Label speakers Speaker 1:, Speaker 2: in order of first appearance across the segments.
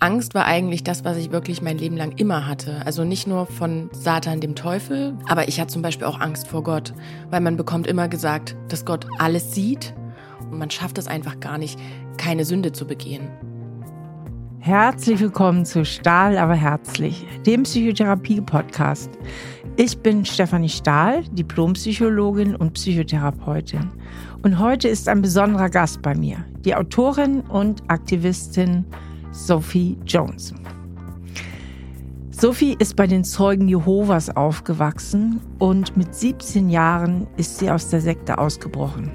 Speaker 1: Angst war eigentlich das, was ich wirklich mein Leben lang immer hatte. Also nicht nur von Satan, dem Teufel, aber ich hatte zum Beispiel auch Angst vor Gott, weil man bekommt immer gesagt, dass Gott alles sieht und man schafft es einfach gar nicht, keine Sünde zu begehen.
Speaker 2: Herzlich willkommen zu Stahl, aber herzlich, dem Psychotherapie-Podcast. Ich bin Stefanie Stahl, Diplompsychologin und Psychotherapeutin. Und heute ist ein besonderer Gast bei mir, die Autorin und Aktivistin Sophie Jones. Sophie ist bei den Zeugen Jehovas aufgewachsen und mit 17 Jahren ist sie aus der Sekte ausgebrochen.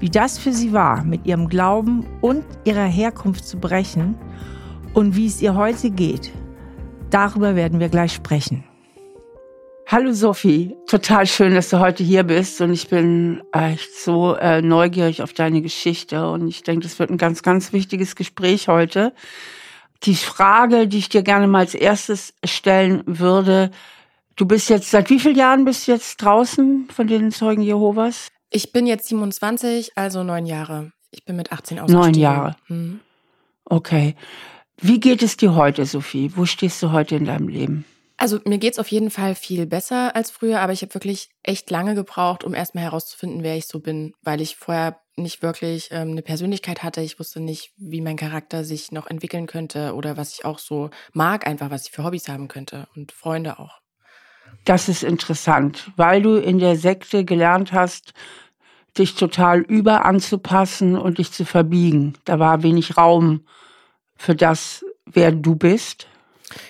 Speaker 2: Wie das für sie war, mit ihrem Glauben und ihrer Herkunft zu brechen und wie es ihr heute geht, darüber werden wir gleich sprechen. Hallo Sophie, total schön, dass du heute hier bist und ich bin echt so äh, neugierig auf deine Geschichte und ich denke, das wird ein ganz, ganz wichtiges Gespräch heute. Die Frage, die ich dir gerne mal als erstes stellen würde, du bist jetzt, seit wie vielen Jahren bist du jetzt draußen von den Zeugen Jehovas?
Speaker 1: Ich bin jetzt 27, also neun Jahre. Ich bin mit 18 ausgestiegen.
Speaker 2: Neun Jahre. Hm. Okay. Wie geht es dir heute, Sophie? Wo stehst du heute in deinem Leben?
Speaker 1: Also mir geht's auf jeden Fall viel besser als früher, aber ich habe wirklich echt lange gebraucht, um erstmal herauszufinden, wer ich so bin, weil ich vorher nicht wirklich ähm, eine Persönlichkeit hatte. Ich wusste nicht, wie mein Charakter sich noch entwickeln könnte oder was ich auch so mag, einfach was ich für Hobbys haben könnte und Freunde auch.
Speaker 2: Das ist interessant, weil du in der Sekte gelernt hast, dich total über anzupassen und dich zu verbiegen. Da war wenig Raum für das, wer du bist.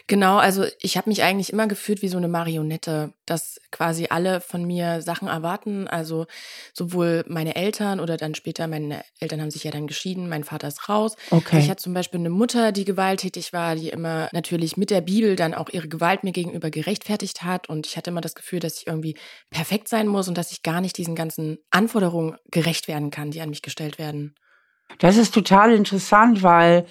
Speaker 1: Genau, also ich habe mich eigentlich immer gefühlt wie so eine Marionette, dass quasi alle von mir Sachen erwarten. Also sowohl meine Eltern oder dann später, meine Eltern haben sich ja dann geschieden, mein Vater ist raus. Okay. Ich hatte zum Beispiel eine Mutter, die gewalttätig war, die immer natürlich mit der Bibel dann auch ihre Gewalt mir gegenüber gerechtfertigt hat. Und ich hatte immer das Gefühl, dass ich irgendwie perfekt sein muss und dass ich gar nicht diesen ganzen Anforderungen gerecht werden kann, die an mich gestellt werden.
Speaker 2: Das ist total interessant, weil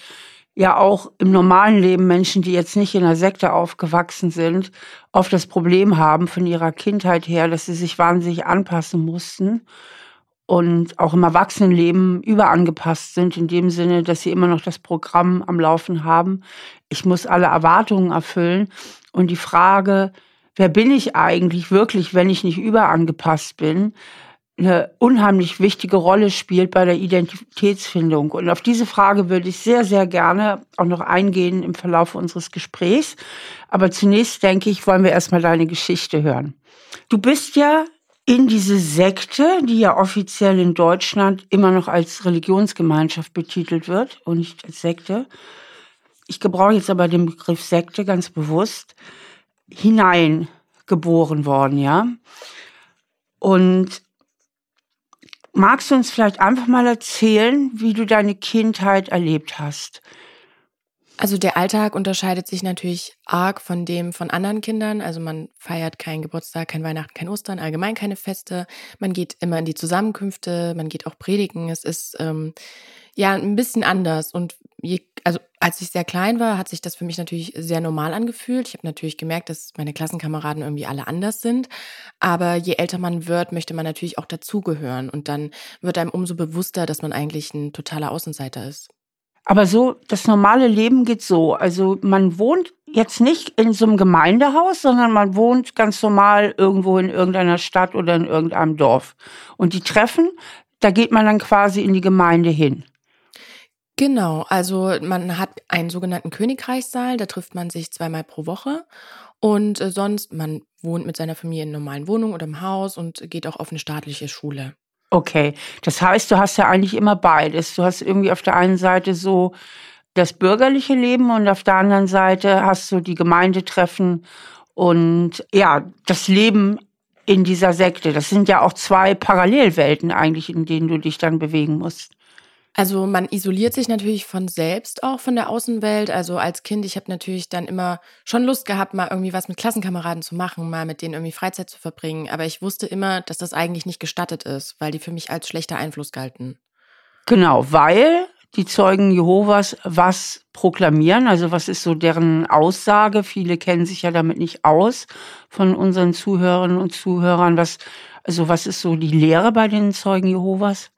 Speaker 2: ja auch im normalen Leben Menschen, die jetzt nicht in einer Sekte aufgewachsen sind, oft das Problem haben von ihrer Kindheit her, dass sie sich wahnsinnig anpassen mussten und auch im Erwachsenenleben überangepasst sind, in dem Sinne, dass sie immer noch das Programm am Laufen haben. Ich muss alle Erwartungen erfüllen. Und die Frage, wer bin ich eigentlich wirklich, wenn ich nicht überangepasst bin, eine unheimlich wichtige Rolle spielt bei der Identitätsfindung. Und auf diese Frage würde ich sehr, sehr gerne auch noch eingehen im Verlauf unseres Gesprächs. Aber zunächst denke ich, wollen wir erstmal deine Geschichte hören. Du bist ja in diese Sekte, die ja offiziell in Deutschland immer noch als Religionsgemeinschaft betitelt wird und nicht als Sekte. Ich gebrauche jetzt aber den Begriff Sekte ganz bewusst hineingeboren worden, ja. Und Magst du uns vielleicht einfach mal erzählen, wie du deine Kindheit erlebt hast?
Speaker 1: Also der Alltag unterscheidet sich natürlich arg von dem von anderen Kindern. Also man feiert keinen Geburtstag, kein Weihnachten, kein Ostern, allgemein keine Feste. Man geht immer in die Zusammenkünfte, man geht auch predigen. Es ist ähm, ja ein bisschen anders. Und je, also als ich sehr klein war, hat sich das für mich natürlich sehr normal angefühlt. Ich habe natürlich gemerkt, dass meine Klassenkameraden irgendwie alle anders sind. Aber je älter man wird, möchte man natürlich auch dazugehören. Und dann wird einem umso bewusster, dass man eigentlich ein totaler Außenseiter ist.
Speaker 2: Aber so, das normale Leben geht so. Also man wohnt jetzt nicht in so einem Gemeindehaus, sondern man wohnt ganz normal irgendwo in irgendeiner Stadt oder in irgendeinem Dorf. Und die Treffen, da geht man dann quasi in die Gemeinde hin.
Speaker 1: Genau, also man hat einen sogenannten Königreichssaal, da trifft man sich zweimal pro Woche. Und äh, sonst, man wohnt mit seiner Familie in normalen Wohnungen oder im Haus und geht auch auf eine staatliche Schule.
Speaker 2: Okay, das heißt, du hast ja eigentlich immer beides. Du hast irgendwie auf der einen Seite so das bürgerliche Leben und auf der anderen Seite hast du die Gemeindetreffen und ja, das Leben in dieser Sekte. Das sind ja auch zwei Parallelwelten eigentlich, in denen du dich dann bewegen musst.
Speaker 1: Also man isoliert sich natürlich von selbst auch von der Außenwelt. Also als Kind, ich habe natürlich dann immer schon Lust gehabt, mal irgendwie was mit Klassenkameraden zu machen, mal mit denen irgendwie Freizeit zu verbringen. Aber ich wusste immer, dass das eigentlich nicht gestattet ist, weil die für mich als schlechter Einfluss galten.
Speaker 2: Genau, weil die Zeugen Jehovas was proklamieren, also was ist so deren Aussage? Viele kennen sich ja damit nicht aus von unseren Zuhörerinnen und Zuhörern. Was, also was ist so die Lehre bei den Zeugen Jehovas?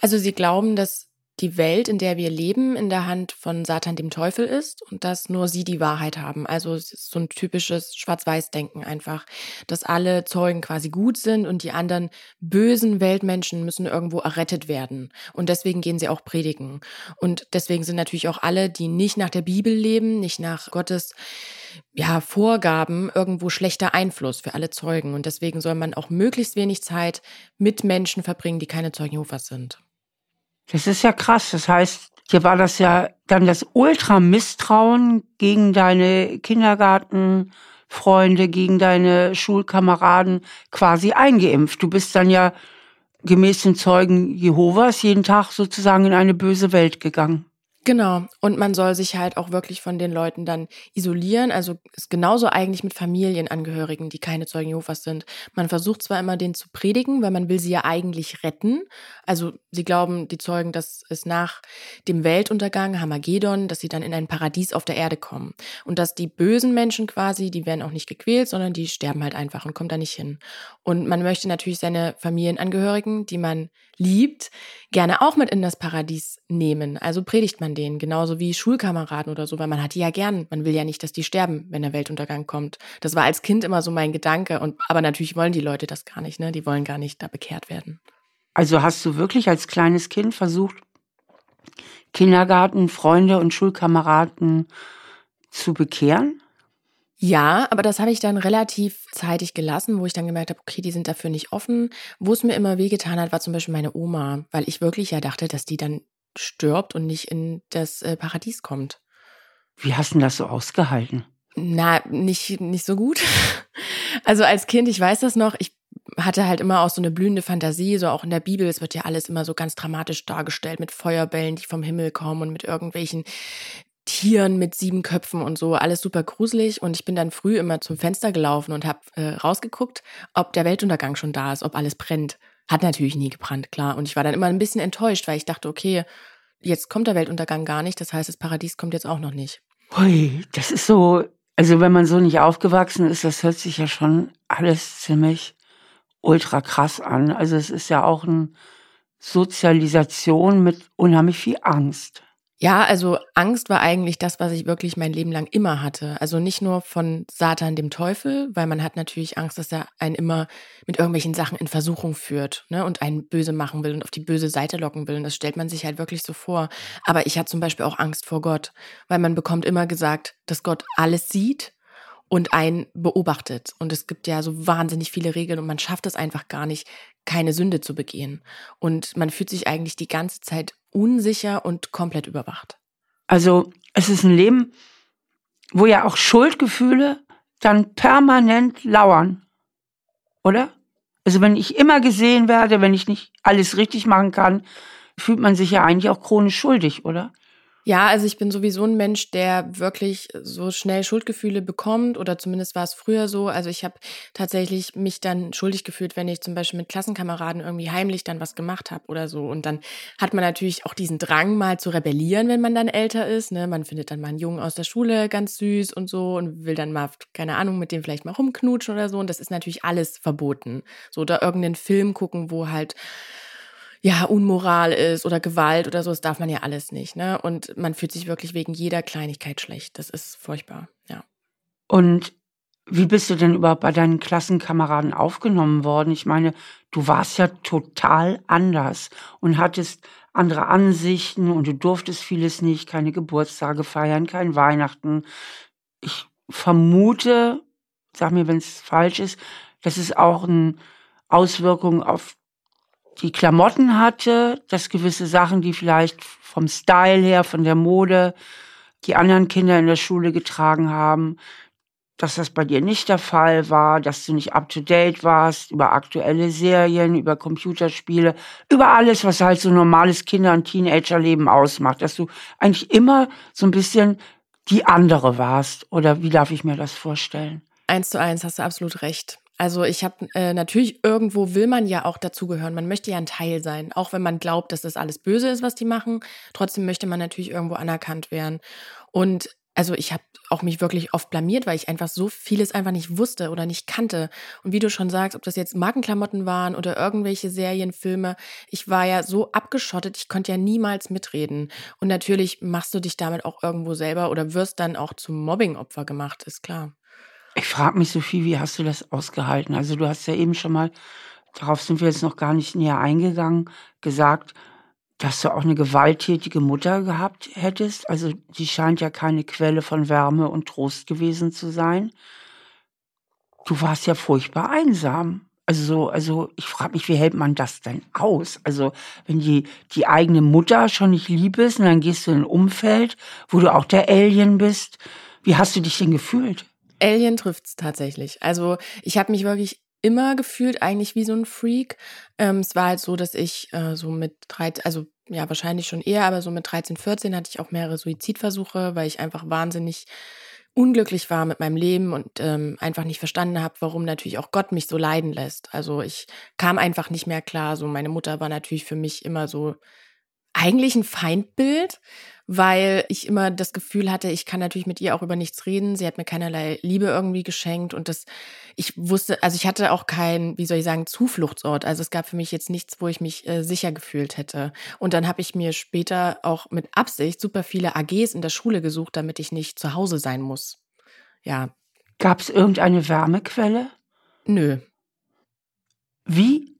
Speaker 1: Also sie glauben, dass die Welt, in der wir leben, in der Hand von Satan dem Teufel ist und dass nur sie die Wahrheit haben. Also es ist so ein typisches Schwarz-Weiß-Denken einfach, dass alle Zeugen quasi gut sind und die anderen bösen Weltmenschen müssen irgendwo errettet werden. Und deswegen gehen sie auch predigen. Und deswegen sind natürlich auch alle, die nicht nach der Bibel leben, nicht nach Gottes ja, Vorgaben irgendwo schlechter Einfluss für alle Zeugen. Und deswegen soll man auch möglichst wenig Zeit mit Menschen verbringen, die keine Zeugen Jehovas sind.
Speaker 2: Das ist ja krass. Das heißt, hier war das ja dann das Ultra-Misstrauen gegen deine Kindergartenfreunde, gegen deine Schulkameraden quasi eingeimpft. Du bist dann ja gemäß den Zeugen Jehovas jeden Tag sozusagen in eine böse Welt gegangen.
Speaker 1: Genau. Und man soll sich halt auch wirklich von den Leuten dann isolieren. Also ist genauso eigentlich mit Familienangehörigen, die keine Zeugen Jehovas sind. Man versucht zwar immer, denen zu predigen, weil man will sie ja eigentlich retten. Also sie glauben, die Zeugen, dass es nach dem Weltuntergang, Hamagedon, dass sie dann in ein Paradies auf der Erde kommen. Und dass die bösen Menschen quasi, die werden auch nicht gequält, sondern die sterben halt einfach und kommen da nicht hin. Und man möchte natürlich seine Familienangehörigen, die man liebt, gerne auch mit in das Paradies nehmen. Also predigt man denen, genauso wie Schulkameraden oder so, weil man hat die ja gern. Man will ja nicht, dass die sterben, wenn der Weltuntergang kommt. Das war als Kind immer so mein Gedanke. Und, aber natürlich wollen die Leute das gar nicht, ne? Die wollen gar nicht da bekehrt werden.
Speaker 2: Also hast du wirklich als kleines Kind versucht, Kindergarten, Freunde und Schulkameraden zu bekehren?
Speaker 1: Ja, aber das habe ich dann relativ zeitig gelassen, wo ich dann gemerkt habe, okay, die sind dafür nicht offen. Wo es mir immer wehgetan hat, war zum Beispiel meine Oma, weil ich wirklich ja dachte, dass die dann stirbt und nicht in das äh, Paradies kommt.
Speaker 2: Wie hast du das so ausgehalten?
Speaker 1: Na, nicht, nicht so gut. Also als Kind, ich weiß das noch, ich hatte halt immer auch so eine blühende Fantasie, so auch in der Bibel, es wird ja alles immer so ganz dramatisch dargestellt mit Feuerbällen, die vom Himmel kommen und mit irgendwelchen Tieren mit sieben Köpfen und so, alles super gruselig. Und ich bin dann früh immer zum Fenster gelaufen und habe äh, rausgeguckt, ob der Weltuntergang schon da ist, ob alles brennt. Hat natürlich nie gebrannt, klar. Und ich war dann immer ein bisschen enttäuscht, weil ich dachte, okay, jetzt kommt der Weltuntergang gar nicht. Das heißt, das Paradies kommt jetzt auch noch nicht.
Speaker 2: Hui, das ist so, also wenn man so nicht aufgewachsen ist, das hört sich ja schon alles ziemlich ultra krass an. Also es ist ja auch eine Sozialisation mit unheimlich viel Angst.
Speaker 1: Ja, also Angst war eigentlich das, was ich wirklich mein Leben lang immer hatte. Also nicht nur von Satan, dem Teufel, weil man hat natürlich Angst, dass er einen immer mit irgendwelchen Sachen in Versuchung führt ne, und einen böse machen will und auf die böse Seite locken will. Und das stellt man sich halt wirklich so vor. Aber ich hatte zum Beispiel auch Angst vor Gott, weil man bekommt immer gesagt, dass Gott alles sieht und einen beobachtet. Und es gibt ja so wahnsinnig viele Regeln und man schafft es einfach gar nicht, keine Sünde zu begehen. Und man fühlt sich eigentlich die ganze Zeit unsicher und komplett überwacht.
Speaker 2: Also es ist ein Leben, wo ja auch Schuldgefühle dann permanent lauern, oder? Also wenn ich immer gesehen werde, wenn ich nicht alles richtig machen kann, fühlt man sich ja eigentlich auch chronisch schuldig, oder?
Speaker 1: Ja, also ich bin sowieso ein Mensch, der wirklich so schnell Schuldgefühle bekommt oder zumindest war es früher so. Also ich habe tatsächlich mich dann schuldig gefühlt, wenn ich zum Beispiel mit Klassenkameraden irgendwie heimlich dann was gemacht habe oder so. Und dann hat man natürlich auch diesen Drang mal zu rebellieren, wenn man dann älter ist. Ne? Man findet dann mal einen Jungen aus der Schule ganz süß und so und will dann mal, keine Ahnung, mit dem vielleicht mal rumknutschen oder so. Und das ist natürlich alles verboten. So oder irgendeinen Film gucken, wo halt ja, Unmoral ist oder Gewalt oder so, das darf man ja alles nicht, ne? Und man fühlt sich wirklich wegen jeder Kleinigkeit schlecht. Das ist furchtbar, ja.
Speaker 2: Und wie bist du denn überhaupt bei deinen Klassenkameraden aufgenommen worden? Ich meine, du warst ja total anders und hattest andere Ansichten und du durftest vieles nicht, keine Geburtstage feiern, kein Weihnachten. Ich vermute, sag mir, wenn es falsch ist, dass es auch eine Auswirkung auf die Klamotten hatte, dass gewisse Sachen, die vielleicht vom Style her, von der Mode, die anderen Kinder in der Schule getragen haben, dass das bei dir nicht der Fall war, dass du nicht up-to-date warst über aktuelle Serien, über Computerspiele, über alles, was halt so normales Kinder- und Teenagerleben ausmacht, dass du eigentlich immer so ein bisschen die andere warst. Oder wie darf ich mir das vorstellen?
Speaker 1: Eins zu eins hast du absolut recht. Also ich habe äh, natürlich irgendwo will man ja auch dazugehören. Man möchte ja ein Teil sein, auch wenn man glaubt, dass das alles böse ist, was die machen. Trotzdem möchte man natürlich irgendwo anerkannt werden. Und also ich habe auch mich wirklich oft blamiert, weil ich einfach so vieles einfach nicht wusste oder nicht kannte. Und wie du schon sagst, ob das jetzt Markenklamotten waren oder irgendwelche Serienfilme, ich war ja so abgeschottet, ich konnte ja niemals mitreden. Und natürlich machst du dich damit auch irgendwo selber oder wirst dann auch zum Mobbingopfer gemacht, ist klar.
Speaker 2: Ich frage mich, Sophie, wie hast du das ausgehalten? Also du hast ja eben schon mal, darauf sind wir jetzt noch gar nicht näher eingegangen, gesagt, dass du auch eine gewalttätige Mutter gehabt hättest. Also die scheint ja keine Quelle von Wärme und Trost gewesen zu sein. Du warst ja furchtbar einsam. Also so, also ich frage mich, wie hält man das denn aus? Also wenn die die eigene Mutter schon nicht lieb ist und dann gehst du in ein Umfeld, wo du auch der Alien bist, wie hast du dich denn gefühlt?
Speaker 1: Alien trifft's tatsächlich. Also ich habe mich wirklich immer gefühlt eigentlich wie so ein Freak. Ähm, es war halt so, dass ich äh, so mit 13, also ja, wahrscheinlich schon eher, aber so mit 13, 14 hatte ich auch mehrere Suizidversuche, weil ich einfach wahnsinnig unglücklich war mit meinem Leben und ähm, einfach nicht verstanden habe, warum natürlich auch Gott mich so leiden lässt. Also ich kam einfach nicht mehr klar. So meine Mutter war natürlich für mich immer so eigentlich ein Feindbild, weil ich immer das Gefühl hatte, ich kann natürlich mit ihr auch über nichts reden. Sie hat mir keinerlei Liebe irgendwie geschenkt und das, ich wusste, also ich hatte auch keinen, wie soll ich sagen, Zufluchtsort. Also es gab für mich jetzt nichts, wo ich mich äh, sicher gefühlt hätte. Und dann habe ich mir später auch mit Absicht super viele AGs in der Schule gesucht, damit ich nicht zu Hause sein muss. Ja.
Speaker 2: Gab es irgendeine Wärmequelle?
Speaker 1: Nö.
Speaker 2: Wie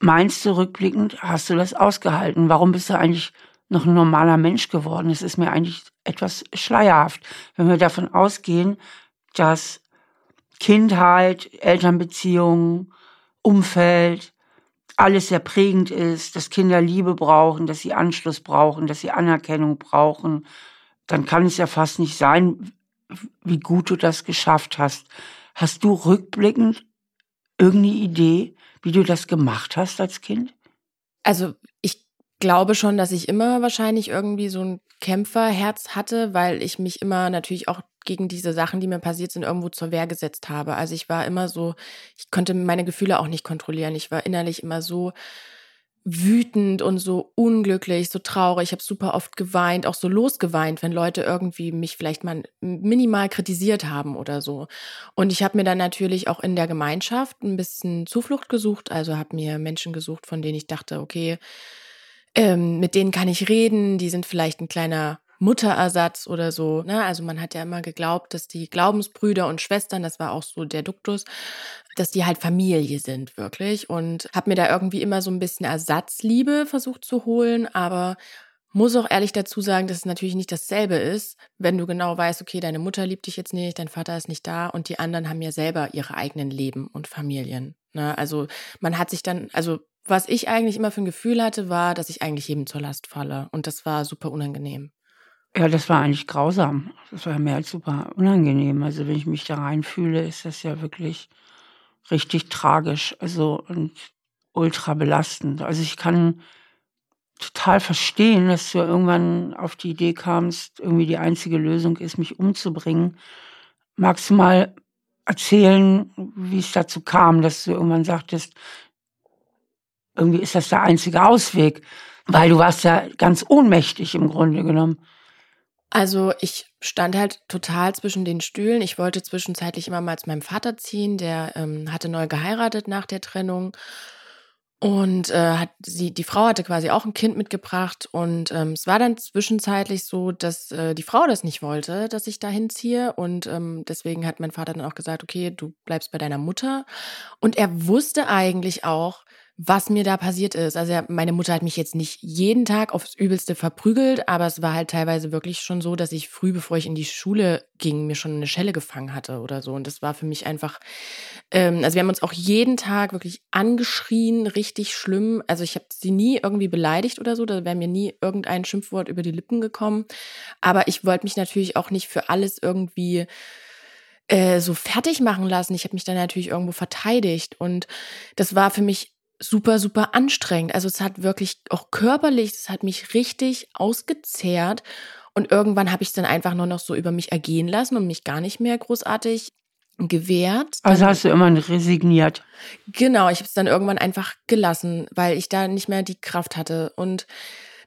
Speaker 2: meinst du rückblickend, hast du das ausgehalten? Warum bist du eigentlich noch ein normaler Mensch geworden. Es ist mir eigentlich etwas schleierhaft, wenn wir davon ausgehen, dass Kindheit, Elternbeziehungen, Umfeld, alles sehr prägend ist, dass Kinder Liebe brauchen, dass sie Anschluss brauchen, dass sie Anerkennung brauchen, dann kann es ja fast nicht sein, wie gut du das geschafft hast. Hast du rückblickend irgendeine Idee, wie du das gemacht hast als Kind?
Speaker 1: Also ich glaube schon, dass ich immer wahrscheinlich irgendwie so ein Kämpferherz hatte, weil ich mich immer natürlich auch gegen diese Sachen, die mir passiert sind, irgendwo zur Wehr gesetzt habe. Also ich war immer so, ich konnte meine Gefühle auch nicht kontrollieren. Ich war innerlich immer so wütend und so unglücklich, so traurig. Ich habe super oft geweint, auch so losgeweint, wenn Leute irgendwie mich vielleicht mal minimal kritisiert haben oder so. Und ich habe mir dann natürlich auch in der Gemeinschaft ein bisschen Zuflucht gesucht, also habe mir Menschen gesucht, von denen ich dachte, okay, ähm, mit denen kann ich reden, die sind vielleicht ein kleiner Mutterersatz oder so. Ne? Also man hat ja immer geglaubt, dass die Glaubensbrüder und Schwestern, das war auch so der Duktus, dass die halt Familie sind wirklich. Und habe mir da irgendwie immer so ein bisschen Ersatzliebe versucht zu holen, aber muss auch ehrlich dazu sagen, dass es natürlich nicht dasselbe ist, wenn du genau weißt, okay, deine Mutter liebt dich jetzt nicht, dein Vater ist nicht da und die anderen haben ja selber ihre eigenen Leben und Familien. Ne? Also man hat sich dann, also was ich eigentlich immer für ein Gefühl hatte, war, dass ich eigentlich jedem zur Last falle. Und das war super unangenehm.
Speaker 2: Ja, das war eigentlich grausam. Das war mehr als super unangenehm. Also wenn ich mich da reinfühle, ist das ja wirklich richtig tragisch. Also und ultra belastend. Also ich kann total verstehen, dass du irgendwann auf die Idee kamst, irgendwie die einzige Lösung ist, mich umzubringen. Magst du mal erzählen, wie es dazu kam, dass du irgendwann sagtest, irgendwie ist das der einzige Ausweg, weil du warst ja ganz ohnmächtig im Grunde genommen.
Speaker 1: Also ich stand halt total zwischen den Stühlen. Ich wollte zwischenzeitlich immer mal zu meinem Vater ziehen, der ähm, hatte neu geheiratet nach der Trennung. Und äh, hat sie, die Frau hatte quasi auch ein Kind mitgebracht und ähm, es war dann zwischenzeitlich so, dass äh, die Frau das nicht wollte, dass ich da hinziehe. Und ähm, deswegen hat mein Vater dann auch gesagt, okay, du bleibst bei deiner Mutter. Und er wusste eigentlich auch, was mir da passiert ist. Also meine Mutter hat mich jetzt nicht jeden Tag aufs Übelste verprügelt, aber es war halt teilweise wirklich schon so, dass ich früh, bevor ich in die Schule ging, mir schon eine Schelle gefangen hatte oder so. Und das war für mich einfach, ähm, also wir haben uns auch jeden Tag wirklich angeschrien, richtig schlimm. Also ich habe sie nie irgendwie beleidigt oder so, da wäre mir nie irgendein Schimpfwort über die Lippen gekommen. Aber ich wollte mich natürlich auch nicht für alles irgendwie äh, so fertig machen lassen. Ich habe mich dann natürlich irgendwo verteidigt und das war für mich super, super anstrengend. Also es hat wirklich auch körperlich, es hat mich richtig ausgezehrt. Und irgendwann habe ich es dann einfach nur noch so über mich ergehen lassen und mich gar nicht mehr großartig gewehrt.
Speaker 2: Also dann, hast du immer resigniert.
Speaker 1: Genau, ich habe es dann irgendwann einfach gelassen, weil ich da nicht mehr die Kraft hatte. Und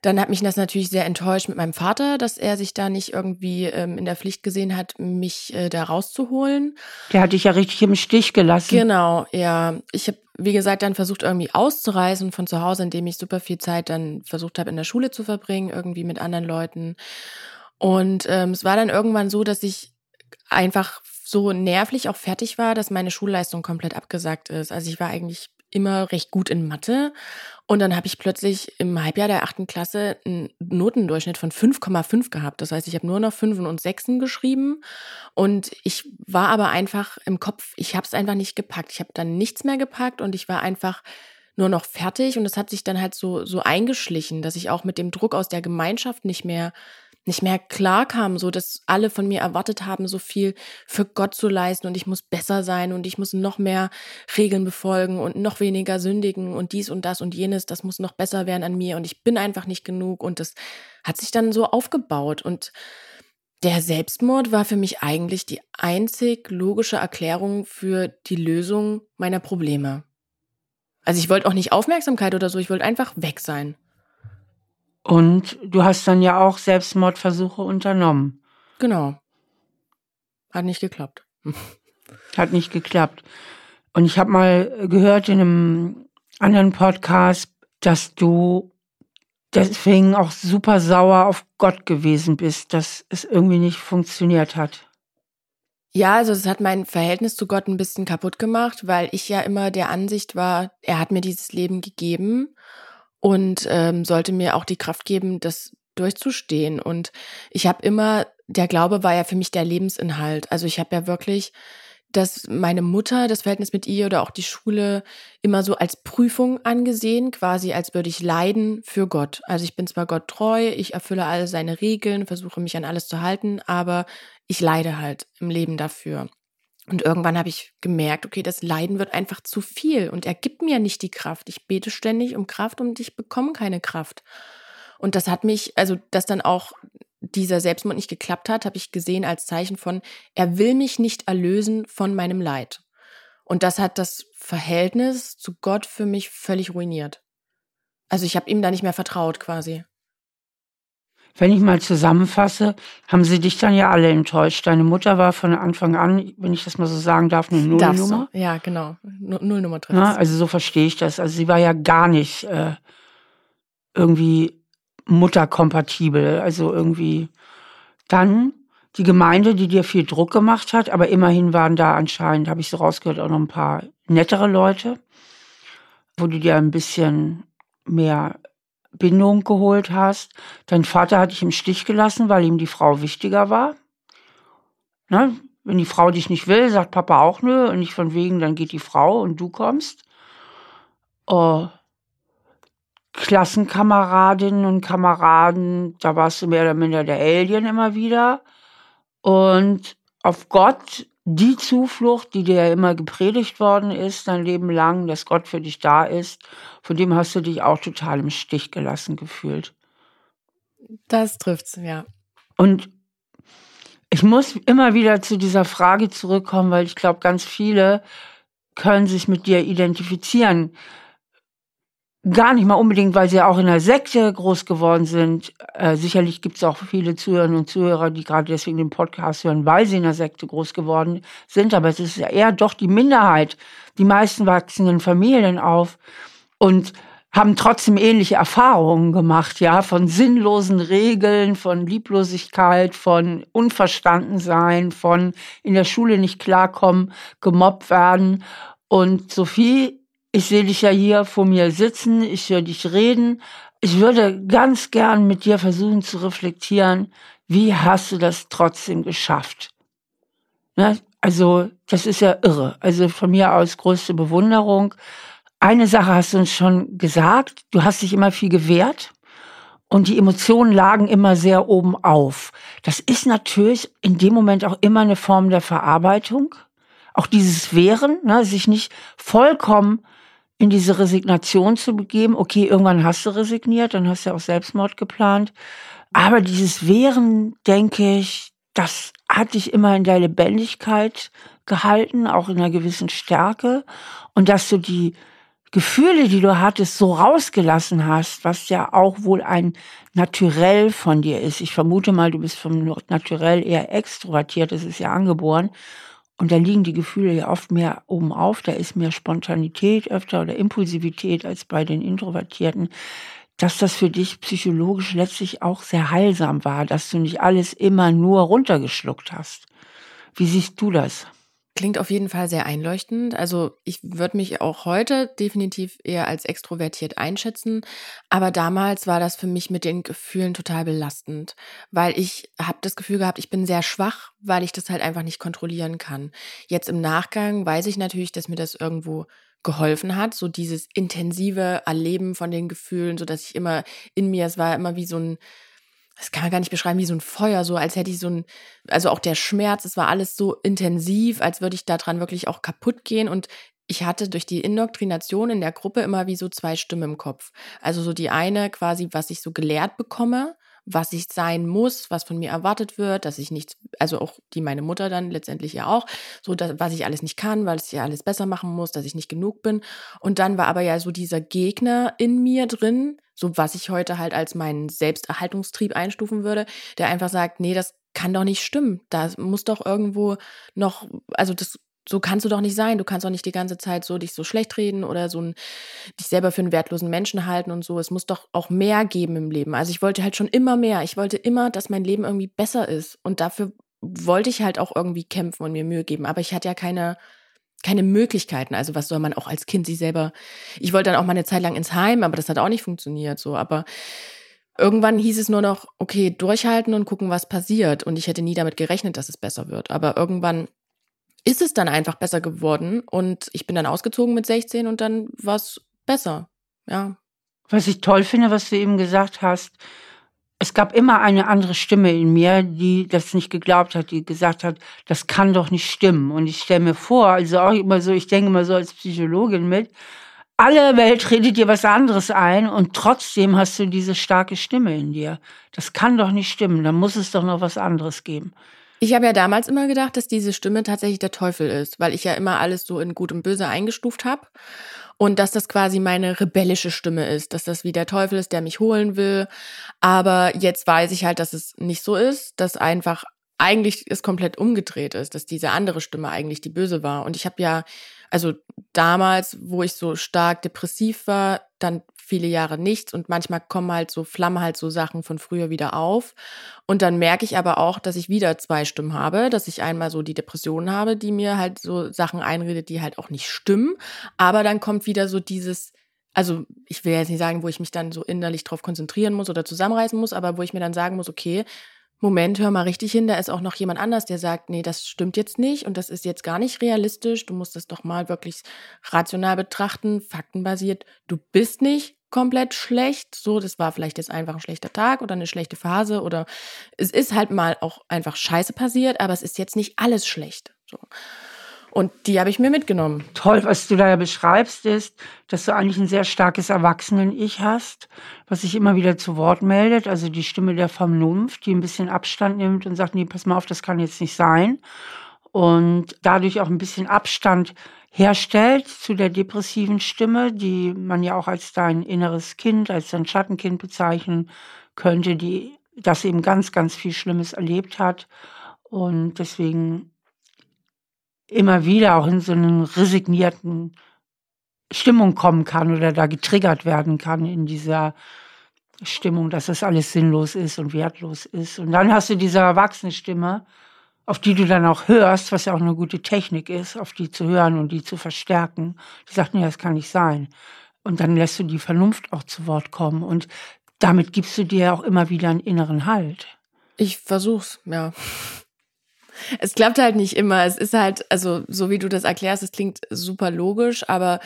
Speaker 1: dann hat mich das natürlich sehr enttäuscht mit meinem Vater, dass er sich da nicht irgendwie ähm, in der Pflicht gesehen hat, mich äh, da rauszuholen.
Speaker 2: Der hat dich ja richtig im Stich gelassen.
Speaker 1: Genau, ja. Ich habe, wie gesagt, dann versucht irgendwie auszureisen von zu Hause, indem ich super viel Zeit dann versucht habe, in der Schule zu verbringen, irgendwie mit anderen Leuten. Und ähm, es war dann irgendwann so, dass ich einfach so nervlich auch fertig war, dass meine Schulleistung komplett abgesagt ist. Also ich war eigentlich immer recht gut in Mathe. Und dann habe ich plötzlich im Halbjahr der achten Klasse einen Notendurchschnitt von 5,5 gehabt. Das heißt, ich habe nur noch Fünfen und Sechsen geschrieben. Und ich war aber einfach im Kopf, ich habe es einfach nicht gepackt. Ich habe dann nichts mehr gepackt und ich war einfach nur noch fertig. Und es hat sich dann halt so, so eingeschlichen, dass ich auch mit dem Druck aus der Gemeinschaft nicht mehr nicht mehr klar kam, so dass alle von mir erwartet haben, so viel für Gott zu leisten und ich muss besser sein und ich muss noch mehr Regeln befolgen und noch weniger sündigen und dies und das und jenes, das muss noch besser werden an mir und ich bin einfach nicht genug und das hat sich dann so aufgebaut und der Selbstmord war für mich eigentlich die einzig logische Erklärung für die Lösung meiner Probleme. Also ich wollte auch nicht Aufmerksamkeit oder so, ich wollte einfach weg sein.
Speaker 2: Und du hast dann ja auch Selbstmordversuche unternommen.
Speaker 1: Genau. Hat nicht geklappt.
Speaker 2: Hat nicht geklappt. Und ich habe mal gehört in einem anderen Podcast, dass du deswegen auch super sauer auf Gott gewesen bist, dass es irgendwie nicht funktioniert hat.
Speaker 1: Ja, also es hat mein Verhältnis zu Gott ein bisschen kaputt gemacht, weil ich ja immer der Ansicht war, er hat mir dieses Leben gegeben und ähm, sollte mir auch die Kraft geben, das durchzustehen. Und ich habe immer, der Glaube war ja für mich der Lebensinhalt. Also ich habe ja wirklich dass meine Mutter das Verhältnis mit ihr oder auch die Schule immer so als Prüfung angesehen, quasi als würde ich leiden für Gott. Also ich bin zwar Gott treu, ich erfülle alle seine Regeln, versuche mich an alles zu halten, aber ich leide halt im Leben dafür. Und irgendwann habe ich gemerkt, okay, das Leiden wird einfach zu viel und er gibt mir nicht die Kraft. Ich bete ständig um Kraft und ich bekomme keine Kraft. Und das hat mich, also dass dann auch dieser Selbstmord nicht geklappt hat, habe ich gesehen als Zeichen von, er will mich nicht erlösen von meinem Leid. Und das hat das Verhältnis zu Gott für mich völlig ruiniert. Also ich habe ihm da nicht mehr vertraut quasi.
Speaker 2: Wenn ich mal zusammenfasse, haben sie dich dann ja alle enttäuscht. Deine Mutter war von Anfang an, wenn ich das mal so sagen darf, eine Nullnummer.
Speaker 1: Ja, genau. Nullnummer
Speaker 2: drin. Ja, also so verstehe ich das. Also sie war ja gar nicht äh, irgendwie mutterkompatibel. Also irgendwie dann die Gemeinde, die dir viel Druck gemacht hat, aber immerhin waren da anscheinend, habe ich so rausgehört, auch noch ein paar nettere Leute, wo du dir ein bisschen mehr Bindung geholt hast. Dein Vater hat dich im Stich gelassen, weil ihm die Frau wichtiger war. Ne? Wenn die Frau dich nicht will, sagt Papa auch nö und nicht von wegen, dann geht die Frau und du kommst. Oh. Klassenkameradinnen und Kameraden, da warst du mehr oder minder der Alien immer wieder. Und auf Gott die Zuflucht, die dir ja immer gepredigt worden ist, dein Leben lang, dass Gott für dich da ist, von dem hast du dich auch total im Stich gelassen gefühlt.
Speaker 1: Das trifft's, ja.
Speaker 2: Und ich muss immer wieder zu dieser Frage zurückkommen, weil ich glaube, ganz viele können sich mit dir identifizieren gar nicht mal unbedingt, weil sie auch in der Sekte groß geworden sind. Äh, sicherlich gibt es auch viele Zuhörerinnen und Zuhörer, die gerade deswegen den Podcast hören, weil sie in der Sekte groß geworden sind. Aber es ist ja eher doch die Minderheit. Die meisten wachsen in Familien auf und haben trotzdem ähnliche Erfahrungen gemacht, ja, von sinnlosen Regeln, von Lieblosigkeit, von Unverstandensein, von in der Schule nicht klarkommen, gemobbt werden. Und Sophie ich sehe dich ja hier vor mir sitzen, ich höre dich reden. Ich würde ganz gern mit dir versuchen zu reflektieren, wie hast du das trotzdem geschafft? Ne? Also, das ist ja irre. Also von mir aus größte Bewunderung. Eine Sache hast du uns schon gesagt, du hast dich immer viel gewehrt und die Emotionen lagen immer sehr oben auf. Das ist natürlich in dem Moment auch immer eine Form der Verarbeitung. Auch dieses Wehren, ne, sich nicht vollkommen in diese Resignation zu begeben. Okay, irgendwann hast du resigniert, dann hast du auch Selbstmord geplant. Aber dieses Wehren, denke ich, das hat dich immer in der Lebendigkeit gehalten, auch in einer gewissen Stärke. Und dass du die Gefühle, die du hattest, so rausgelassen hast, was ja auch wohl ein Naturell von dir ist. Ich vermute mal, du bist vom Naturell eher extrovertiert, das ist ja angeboren. Und da liegen die Gefühle ja oft mehr oben auf, da ist mehr Spontanität öfter oder Impulsivität als bei den Introvertierten. Dass das für dich psychologisch letztlich auch sehr heilsam war, dass du nicht alles immer nur runtergeschluckt hast. Wie siehst du das?
Speaker 1: Klingt auf jeden Fall sehr einleuchtend. Also ich würde mich auch heute definitiv eher als extrovertiert einschätzen. Aber damals war das für mich mit den Gefühlen total belastend, weil ich habe das Gefühl gehabt, ich bin sehr schwach, weil ich das halt einfach nicht kontrollieren kann. Jetzt im Nachgang weiß ich natürlich, dass mir das irgendwo geholfen hat, so dieses intensive Erleben von den Gefühlen, so dass ich immer in mir, es war immer wie so ein das kann man gar nicht beschreiben, wie so ein Feuer, so als hätte ich so ein, also auch der Schmerz, es war alles so intensiv, als würde ich daran wirklich auch kaputt gehen und ich hatte durch die Indoktrination in der Gruppe immer wie so zwei Stimmen im Kopf. Also so die eine quasi, was ich so gelehrt bekomme, was ich sein muss, was von mir erwartet wird, dass ich nichts, also auch die meine Mutter dann letztendlich ja auch, so dass, was ich alles nicht kann, weil ich ja alles besser machen muss, dass ich nicht genug bin. Und dann war aber ja so dieser Gegner in mir drin, so was ich heute halt als meinen Selbsterhaltungstrieb einstufen würde, der einfach sagt, nee, das kann doch nicht stimmen. Da muss doch irgendwo noch, also das so kannst du doch nicht sein. Du kannst doch nicht die ganze Zeit so dich so schlecht reden oder so ein, dich selber für einen wertlosen Menschen halten und so. Es muss doch auch mehr geben im Leben. Also ich wollte halt schon immer mehr. Ich wollte immer, dass mein Leben irgendwie besser ist. Und dafür wollte ich halt auch irgendwie kämpfen und mir Mühe geben. Aber ich hatte ja keine, keine Möglichkeiten. Also was soll man auch als Kind sich selber. Ich wollte dann auch mal eine Zeit lang ins Heim, aber das hat auch nicht funktioniert. So, aber irgendwann hieß es nur noch, okay, durchhalten und gucken, was passiert. Und ich hätte nie damit gerechnet, dass es besser wird. Aber irgendwann ist es dann einfach besser geworden und ich bin dann ausgezogen mit 16 und dann war es besser. Ja.
Speaker 2: Was ich toll finde, was du eben gesagt hast, es gab immer eine andere Stimme in mir, die das nicht geglaubt hat, die gesagt hat, das kann doch nicht stimmen. Und ich stelle mir vor, also auch immer so, ich denke immer so als Psychologin mit, alle Welt redet dir was anderes ein und trotzdem hast du diese starke Stimme in dir. Das kann doch nicht stimmen, da muss es doch noch was anderes geben.
Speaker 1: Ich habe ja damals immer gedacht, dass diese Stimme tatsächlich der Teufel ist, weil ich ja immer alles so in Gut und Böse eingestuft habe. Und dass das quasi meine rebellische Stimme ist, dass das wie der Teufel ist, der mich holen will. Aber jetzt weiß ich halt, dass es nicht so ist, dass einfach eigentlich es komplett umgedreht ist, dass diese andere Stimme eigentlich die böse war. Und ich habe ja, also damals, wo ich so stark depressiv war, dann viele Jahre nichts und manchmal kommen halt so, flammen halt so Sachen von früher wieder auf. Und dann merke ich aber auch, dass ich wieder zwei Stimmen habe, dass ich einmal so die Depression habe, die mir halt so Sachen einredet, die halt auch nicht stimmen. Aber dann kommt wieder so dieses, also ich will jetzt nicht sagen, wo ich mich dann so innerlich drauf konzentrieren muss oder zusammenreißen muss, aber wo ich mir dann sagen muss, okay, Moment, hör mal richtig hin, da ist auch noch jemand anders, der sagt, nee, das stimmt jetzt nicht und das ist jetzt gar nicht realistisch, du musst das doch mal wirklich rational betrachten, faktenbasiert, du bist nicht komplett schlecht. So, das war vielleicht jetzt einfach ein schlechter Tag oder eine schlechte Phase oder es ist halt mal auch einfach Scheiße passiert, aber es ist jetzt nicht alles schlecht. So. Und die habe ich mir mitgenommen.
Speaker 2: Toll, was du da ja beschreibst, ist, dass du eigentlich ein sehr starkes Erwachsenen-Ich hast, was sich immer wieder zu Wort meldet. Also die Stimme der Vernunft, die ein bisschen Abstand nimmt und sagt, nee, pass mal auf, das kann jetzt nicht sein. Und dadurch auch ein bisschen Abstand herstellt zu der depressiven Stimme, die man ja auch als dein inneres Kind, als dein Schattenkind bezeichnen könnte, die das eben ganz, ganz viel Schlimmes erlebt hat und deswegen immer wieder auch in so einen resignierten Stimmung kommen kann oder da getriggert werden kann in dieser Stimmung, dass das alles sinnlos ist und wertlos ist. Und dann hast du diese Erwachsenenstimme, auf die du dann auch hörst, was ja auch eine gute Technik ist, auf die zu hören und die zu verstärken. Die sagt, nee, das kann nicht sein. Und dann lässt du die Vernunft auch zu Wort kommen und damit gibst du dir auch immer wieder einen inneren Halt.
Speaker 1: Ich versuch's, ja. Es klappt halt nicht immer. Es ist halt, also so wie du das erklärst, es klingt super logisch, aber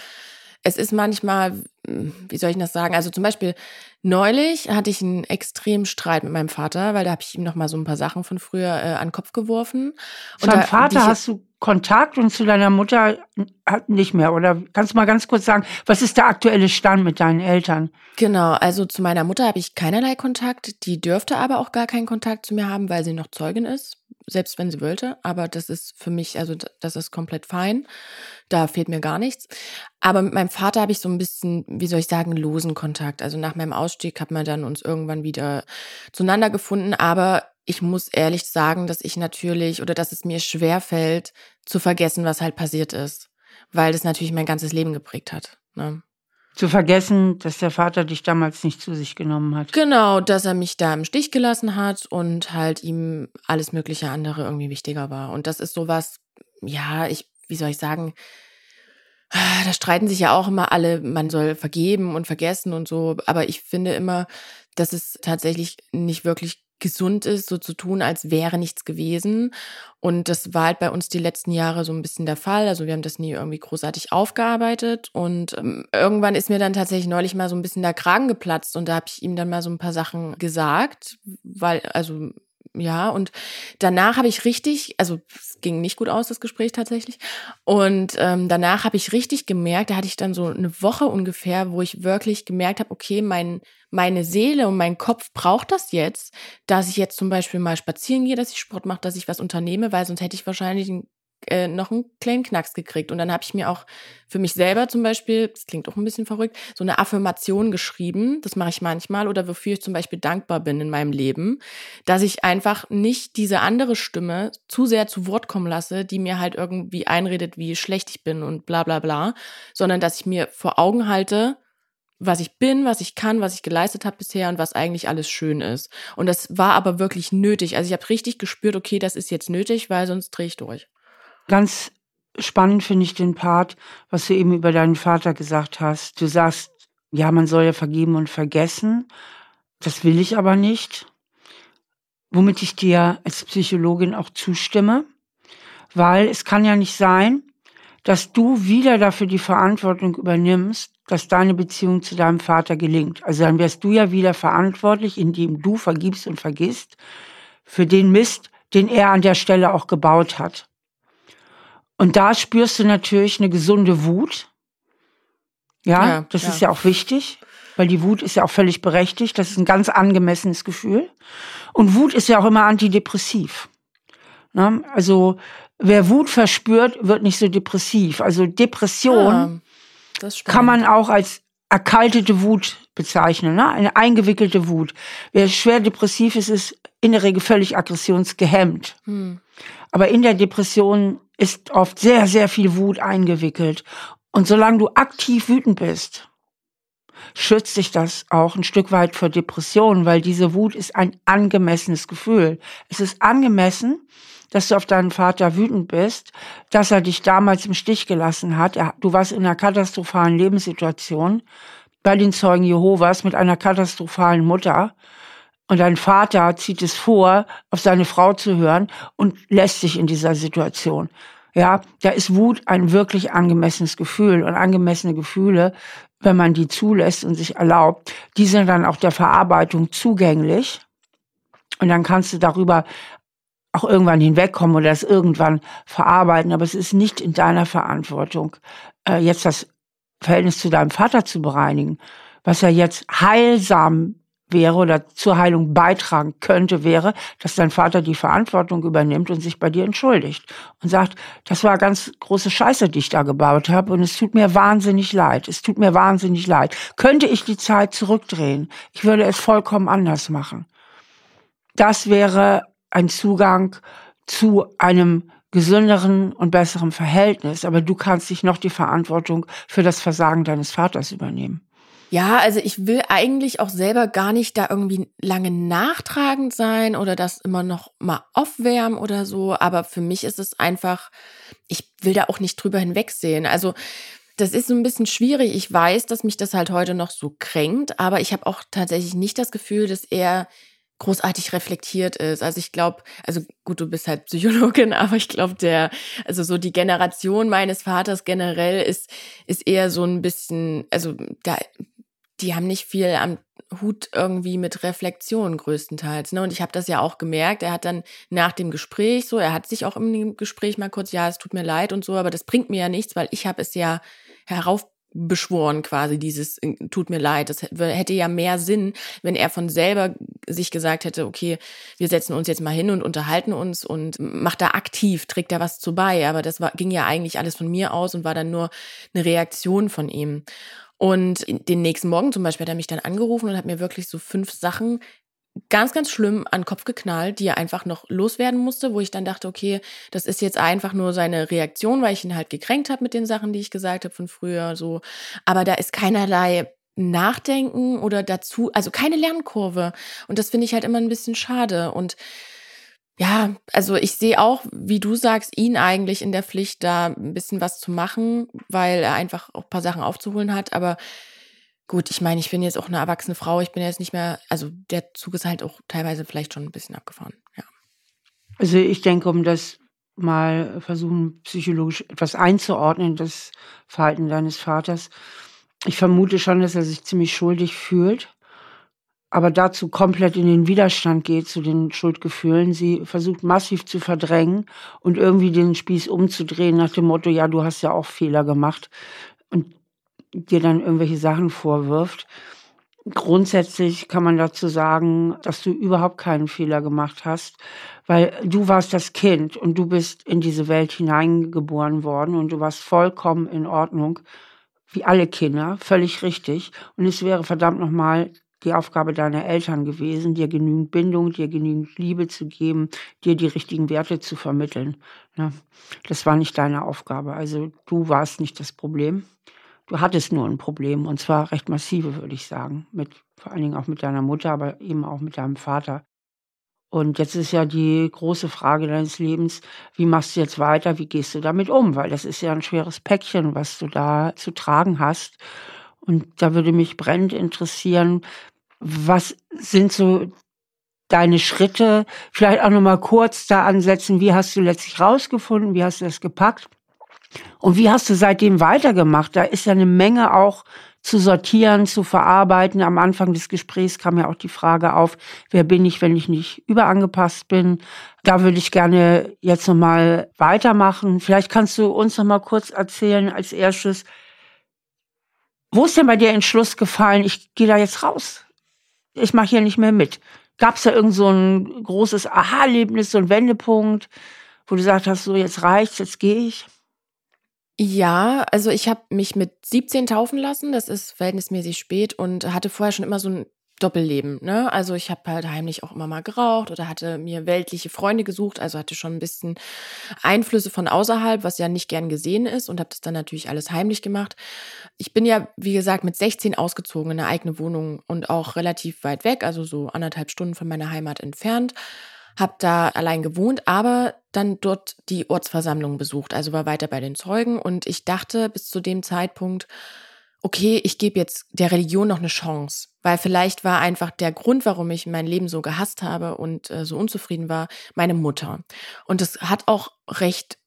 Speaker 1: es ist manchmal, wie soll ich das sagen? Also zum Beispiel neulich hatte ich einen extremen Streit mit meinem Vater, weil da habe ich ihm noch mal so ein paar Sachen von früher äh, an den Kopf geworfen.
Speaker 2: Deinem Vater hast du Kontakt und zu deiner Mutter nicht mehr? Oder kannst du mal ganz kurz sagen, was ist der aktuelle Stand mit deinen Eltern?
Speaker 1: Genau, also zu meiner Mutter habe ich keinerlei Kontakt. Die dürfte aber auch gar keinen Kontakt zu mir haben, weil sie noch Zeugin ist selbst wenn sie wollte. Aber das ist für mich, also das ist komplett fein. Da fehlt mir gar nichts. Aber mit meinem Vater habe ich so ein bisschen, wie soll ich sagen, losen Kontakt. Also nach meinem Ausstieg hat man dann uns irgendwann wieder zueinander gefunden. Aber ich muss ehrlich sagen, dass ich natürlich oder dass es mir schwer fällt, zu vergessen, was halt passiert ist. Weil das natürlich mein ganzes Leben geprägt hat. Ne?
Speaker 2: Zu vergessen, dass der Vater dich damals nicht zu sich genommen hat.
Speaker 1: Genau, dass er mich da im Stich gelassen hat und halt ihm alles mögliche andere irgendwie wichtiger war. Und das ist sowas, ja, ich, wie soll ich sagen, da streiten sich ja auch immer alle, man soll vergeben und vergessen und so. Aber ich finde immer, dass es tatsächlich nicht wirklich gesund ist, so zu tun, als wäre nichts gewesen. Und das war halt bei uns die letzten Jahre so ein bisschen der Fall. Also wir haben das nie irgendwie großartig aufgearbeitet. Und ähm, irgendwann ist mir dann tatsächlich neulich mal so ein bisschen der Kragen geplatzt und da habe ich ihm dann mal so ein paar Sachen gesagt, weil, also ja, und danach habe ich richtig, also es ging nicht gut aus, das Gespräch tatsächlich. Und ähm, danach habe ich richtig gemerkt, da hatte ich dann so eine Woche ungefähr, wo ich wirklich gemerkt habe, okay, mein, meine Seele und mein Kopf braucht das jetzt, dass ich jetzt zum Beispiel mal spazieren gehe, dass ich Sport mache, dass ich was unternehme, weil sonst hätte ich wahrscheinlich einen äh, noch einen kleinen Knacks gekriegt. Und dann habe ich mir auch für mich selber zum Beispiel, das klingt auch ein bisschen verrückt, so eine Affirmation geschrieben. Das mache ich manchmal oder wofür ich zum Beispiel dankbar bin in meinem Leben, dass ich einfach nicht diese andere Stimme zu sehr zu Wort kommen lasse, die mir halt irgendwie einredet, wie schlecht ich bin und bla bla bla, sondern dass ich mir vor Augen halte, was ich bin, was ich kann, was ich geleistet habe bisher und was eigentlich alles schön ist. Und das war aber wirklich nötig. Also ich habe richtig gespürt, okay, das ist jetzt nötig, weil sonst drehe ich durch.
Speaker 2: Ganz spannend finde ich den Part, was du eben über deinen Vater gesagt hast. Du sagst, ja, man soll ja vergeben und vergessen. Das will ich aber nicht. Womit ich dir als Psychologin auch zustimme. Weil es kann ja nicht sein, dass du wieder dafür die Verantwortung übernimmst, dass deine Beziehung zu deinem Vater gelingt. Also dann wärst du ja wieder verantwortlich, indem du vergibst und vergisst, für den Mist, den er an der Stelle auch gebaut hat. Und da spürst du natürlich eine gesunde Wut. Ja, ja das ja. ist ja auch wichtig, weil die Wut ist ja auch völlig berechtigt. Das ist ein ganz angemessenes Gefühl. Und Wut ist ja auch immer antidepressiv. Ne? Also wer Wut verspürt, wird nicht so depressiv. Also Depression ja, kann man auch als erkaltete Wut bezeichnen, ne? eine eingewickelte Wut. Wer schwer depressiv ist, ist in der Regel völlig aggressionsgehemmt. Hm. Aber in der Depression ist oft sehr, sehr viel Wut eingewickelt. Und solange du aktiv wütend bist, schützt dich das auch ein Stück weit vor Depressionen, weil diese Wut ist ein angemessenes Gefühl. Es ist angemessen, dass du auf deinen Vater wütend bist, dass er dich damals im Stich gelassen hat. du warst in einer katastrophalen Lebenssituation bei den Zeugen Jehovas mit einer katastrophalen Mutter. Und dein Vater zieht es vor, auf seine Frau zu hören und lässt sich in dieser Situation. Ja, da ist Wut ein wirklich angemessenes Gefühl und angemessene Gefühle, wenn man die zulässt und sich erlaubt, die sind dann auch der Verarbeitung zugänglich. Und dann kannst du darüber auch irgendwann hinwegkommen oder das irgendwann verarbeiten. Aber es ist nicht in deiner Verantwortung, äh, jetzt das Verhältnis zu deinem Vater zu bereinigen. Was ja jetzt heilsam wäre oder zur Heilung beitragen könnte, wäre, dass dein Vater die Verantwortung übernimmt und sich bei dir entschuldigt und sagt, das war ganz große Scheiße, die ich da gebaut habe und es tut mir wahnsinnig leid. Es tut mir wahnsinnig leid. Könnte ich die Zeit zurückdrehen? Ich würde es vollkommen anders machen. Das wäre ein Zugang zu einem gesünderen und besseren Verhältnis, aber du kannst dich noch die Verantwortung für das Versagen deines Vaters übernehmen.
Speaker 1: Ja, also ich will eigentlich auch selber gar nicht da irgendwie lange nachtragend sein oder das immer noch mal aufwärmen oder so. Aber für mich ist es einfach, ich will da auch nicht drüber hinwegsehen. Also das ist so ein bisschen schwierig. Ich weiß, dass mich das halt heute noch so kränkt, aber ich habe auch tatsächlich nicht das Gefühl, dass er großartig reflektiert ist. Also ich glaube, also gut, du bist halt Psychologin, aber ich glaube, der, also so die Generation meines Vaters generell ist, ist eher so ein bisschen, also da die haben nicht viel am Hut irgendwie mit Reflexion größtenteils. Ne? Und ich habe das ja auch gemerkt. Er hat dann nach dem Gespräch so, er hat sich auch im Gespräch mal kurz, ja, es tut mir leid und so, aber das bringt mir ja nichts, weil ich habe es ja herauf beschworen quasi dieses äh, tut mir leid. Das hätte ja mehr Sinn, wenn er von selber sich gesagt hätte, okay, wir setzen uns jetzt mal hin und unterhalten uns und macht da aktiv, trägt da was zu bei. Aber das war, ging ja eigentlich alles von mir aus und war dann nur eine Reaktion von ihm. Und den nächsten Morgen zum Beispiel hat er mich dann angerufen und hat mir wirklich so fünf Sachen ganz, ganz schlimm an den Kopf geknallt, die er einfach noch loswerden musste, wo ich dann dachte, okay, das ist jetzt einfach nur seine Reaktion, weil ich ihn halt gekränkt habe mit den Sachen, die ich gesagt habe von früher, so. Aber da ist keinerlei Nachdenken oder dazu, also keine Lernkurve. Und das finde ich halt immer ein bisschen schade. Und ja, also ich sehe auch, wie du sagst, ihn eigentlich in der Pflicht, da ein bisschen was zu machen, weil er einfach auch ein paar Sachen aufzuholen hat. Aber Gut, ich meine, ich bin jetzt auch eine erwachsene Frau. Ich bin jetzt nicht mehr, also der Zug ist halt auch teilweise vielleicht schon ein bisschen abgefahren. Ja.
Speaker 2: Also ich denke, um das mal versuchen, psychologisch etwas einzuordnen, das Verhalten deines Vaters. Ich vermute schon, dass er sich ziemlich schuldig fühlt, aber dazu komplett in den Widerstand geht zu den Schuldgefühlen. Sie versucht massiv zu verdrängen und irgendwie den Spieß umzudrehen nach dem Motto, ja, du hast ja auch Fehler gemacht. Und dir dann irgendwelche Sachen vorwirft. Grundsätzlich kann man dazu sagen, dass du überhaupt keinen Fehler gemacht hast, weil du warst das Kind und du bist in diese Welt hineingeboren worden und du warst vollkommen in Ordnung, wie alle Kinder, völlig richtig. Und es wäre verdammt nochmal die Aufgabe deiner Eltern gewesen, dir genügend Bindung, dir genügend Liebe zu geben, dir die richtigen Werte zu vermitteln. Ne? Das war nicht deine Aufgabe. Also du warst nicht das Problem du hattest nur ein Problem und zwar recht massive, würde ich sagen, mit vor allen Dingen auch mit deiner Mutter, aber eben auch mit deinem Vater. Und jetzt ist ja die große Frage deines Lebens, wie machst du jetzt weiter, wie gehst du damit um? Weil das ist ja ein schweres Päckchen, was du da zu tragen hast. Und da würde mich brennend interessieren, was sind so deine Schritte? Vielleicht auch noch mal kurz da ansetzen, wie hast du letztlich rausgefunden, wie hast du das gepackt? Und wie hast du seitdem weitergemacht? Da ist ja eine Menge auch zu sortieren, zu verarbeiten. Am Anfang des Gesprächs kam ja auch die Frage auf, wer bin ich, wenn ich nicht überangepasst bin? Da würde ich gerne jetzt nochmal weitermachen. Vielleicht kannst du uns nochmal kurz erzählen als erstes, wo ist denn bei dir Entschluss gefallen, ich gehe da jetzt raus? Ich mache hier nicht mehr mit. Gab es da irgend so ein großes Aha-Erlebnis, so ein Wendepunkt, wo du gesagt hast, so jetzt reicht's, jetzt gehe ich?
Speaker 1: Ja, also ich habe mich mit 17 taufen lassen, das ist verhältnismäßig spät und hatte vorher schon immer so ein Doppelleben. Ne? Also ich habe halt heimlich auch immer mal geraucht oder hatte mir weltliche Freunde gesucht, also hatte schon ein bisschen Einflüsse von außerhalb, was ja nicht gern gesehen ist und habe das dann natürlich alles heimlich gemacht. Ich bin ja, wie gesagt, mit 16 ausgezogen in eine eigene Wohnung und auch relativ weit weg, also so anderthalb Stunden von meiner Heimat entfernt habe da allein gewohnt, aber dann dort die Ortsversammlung besucht, also war weiter bei den Zeugen und ich dachte bis zu dem Zeitpunkt, okay, ich gebe jetzt der Religion noch eine Chance, weil vielleicht war einfach der Grund, warum ich mein Leben so gehasst habe und äh, so unzufrieden war, meine Mutter. Und es hat auch recht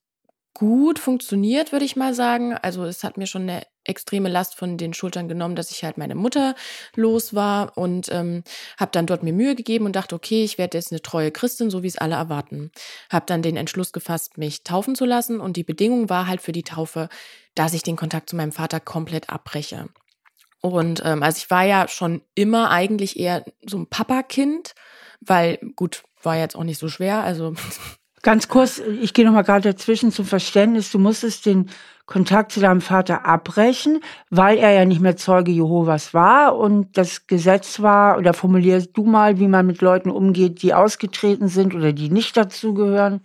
Speaker 1: gut funktioniert, würde ich mal sagen. Also es hat mir schon eine extreme Last von den Schultern genommen, dass ich halt meine Mutter los war und ähm, habe dann dort mir Mühe gegeben und dachte, okay, ich werde jetzt eine treue Christin, so wie es alle erwarten. Habe dann den Entschluss gefasst, mich taufen zu lassen und die Bedingung war halt für die Taufe, dass ich den Kontakt zu meinem Vater komplett abbreche. Und ähm, also ich war ja schon immer eigentlich eher so ein Papakind, weil gut, war jetzt auch nicht so schwer, also
Speaker 2: Ganz kurz, ich gehe noch mal gerade dazwischen zum Verständnis. Du musstest den Kontakt zu deinem Vater abbrechen, weil er ja nicht mehr Zeuge Jehovas war und das Gesetz war, oder formulierst du mal, wie man mit Leuten umgeht, die ausgetreten sind oder die nicht dazugehören.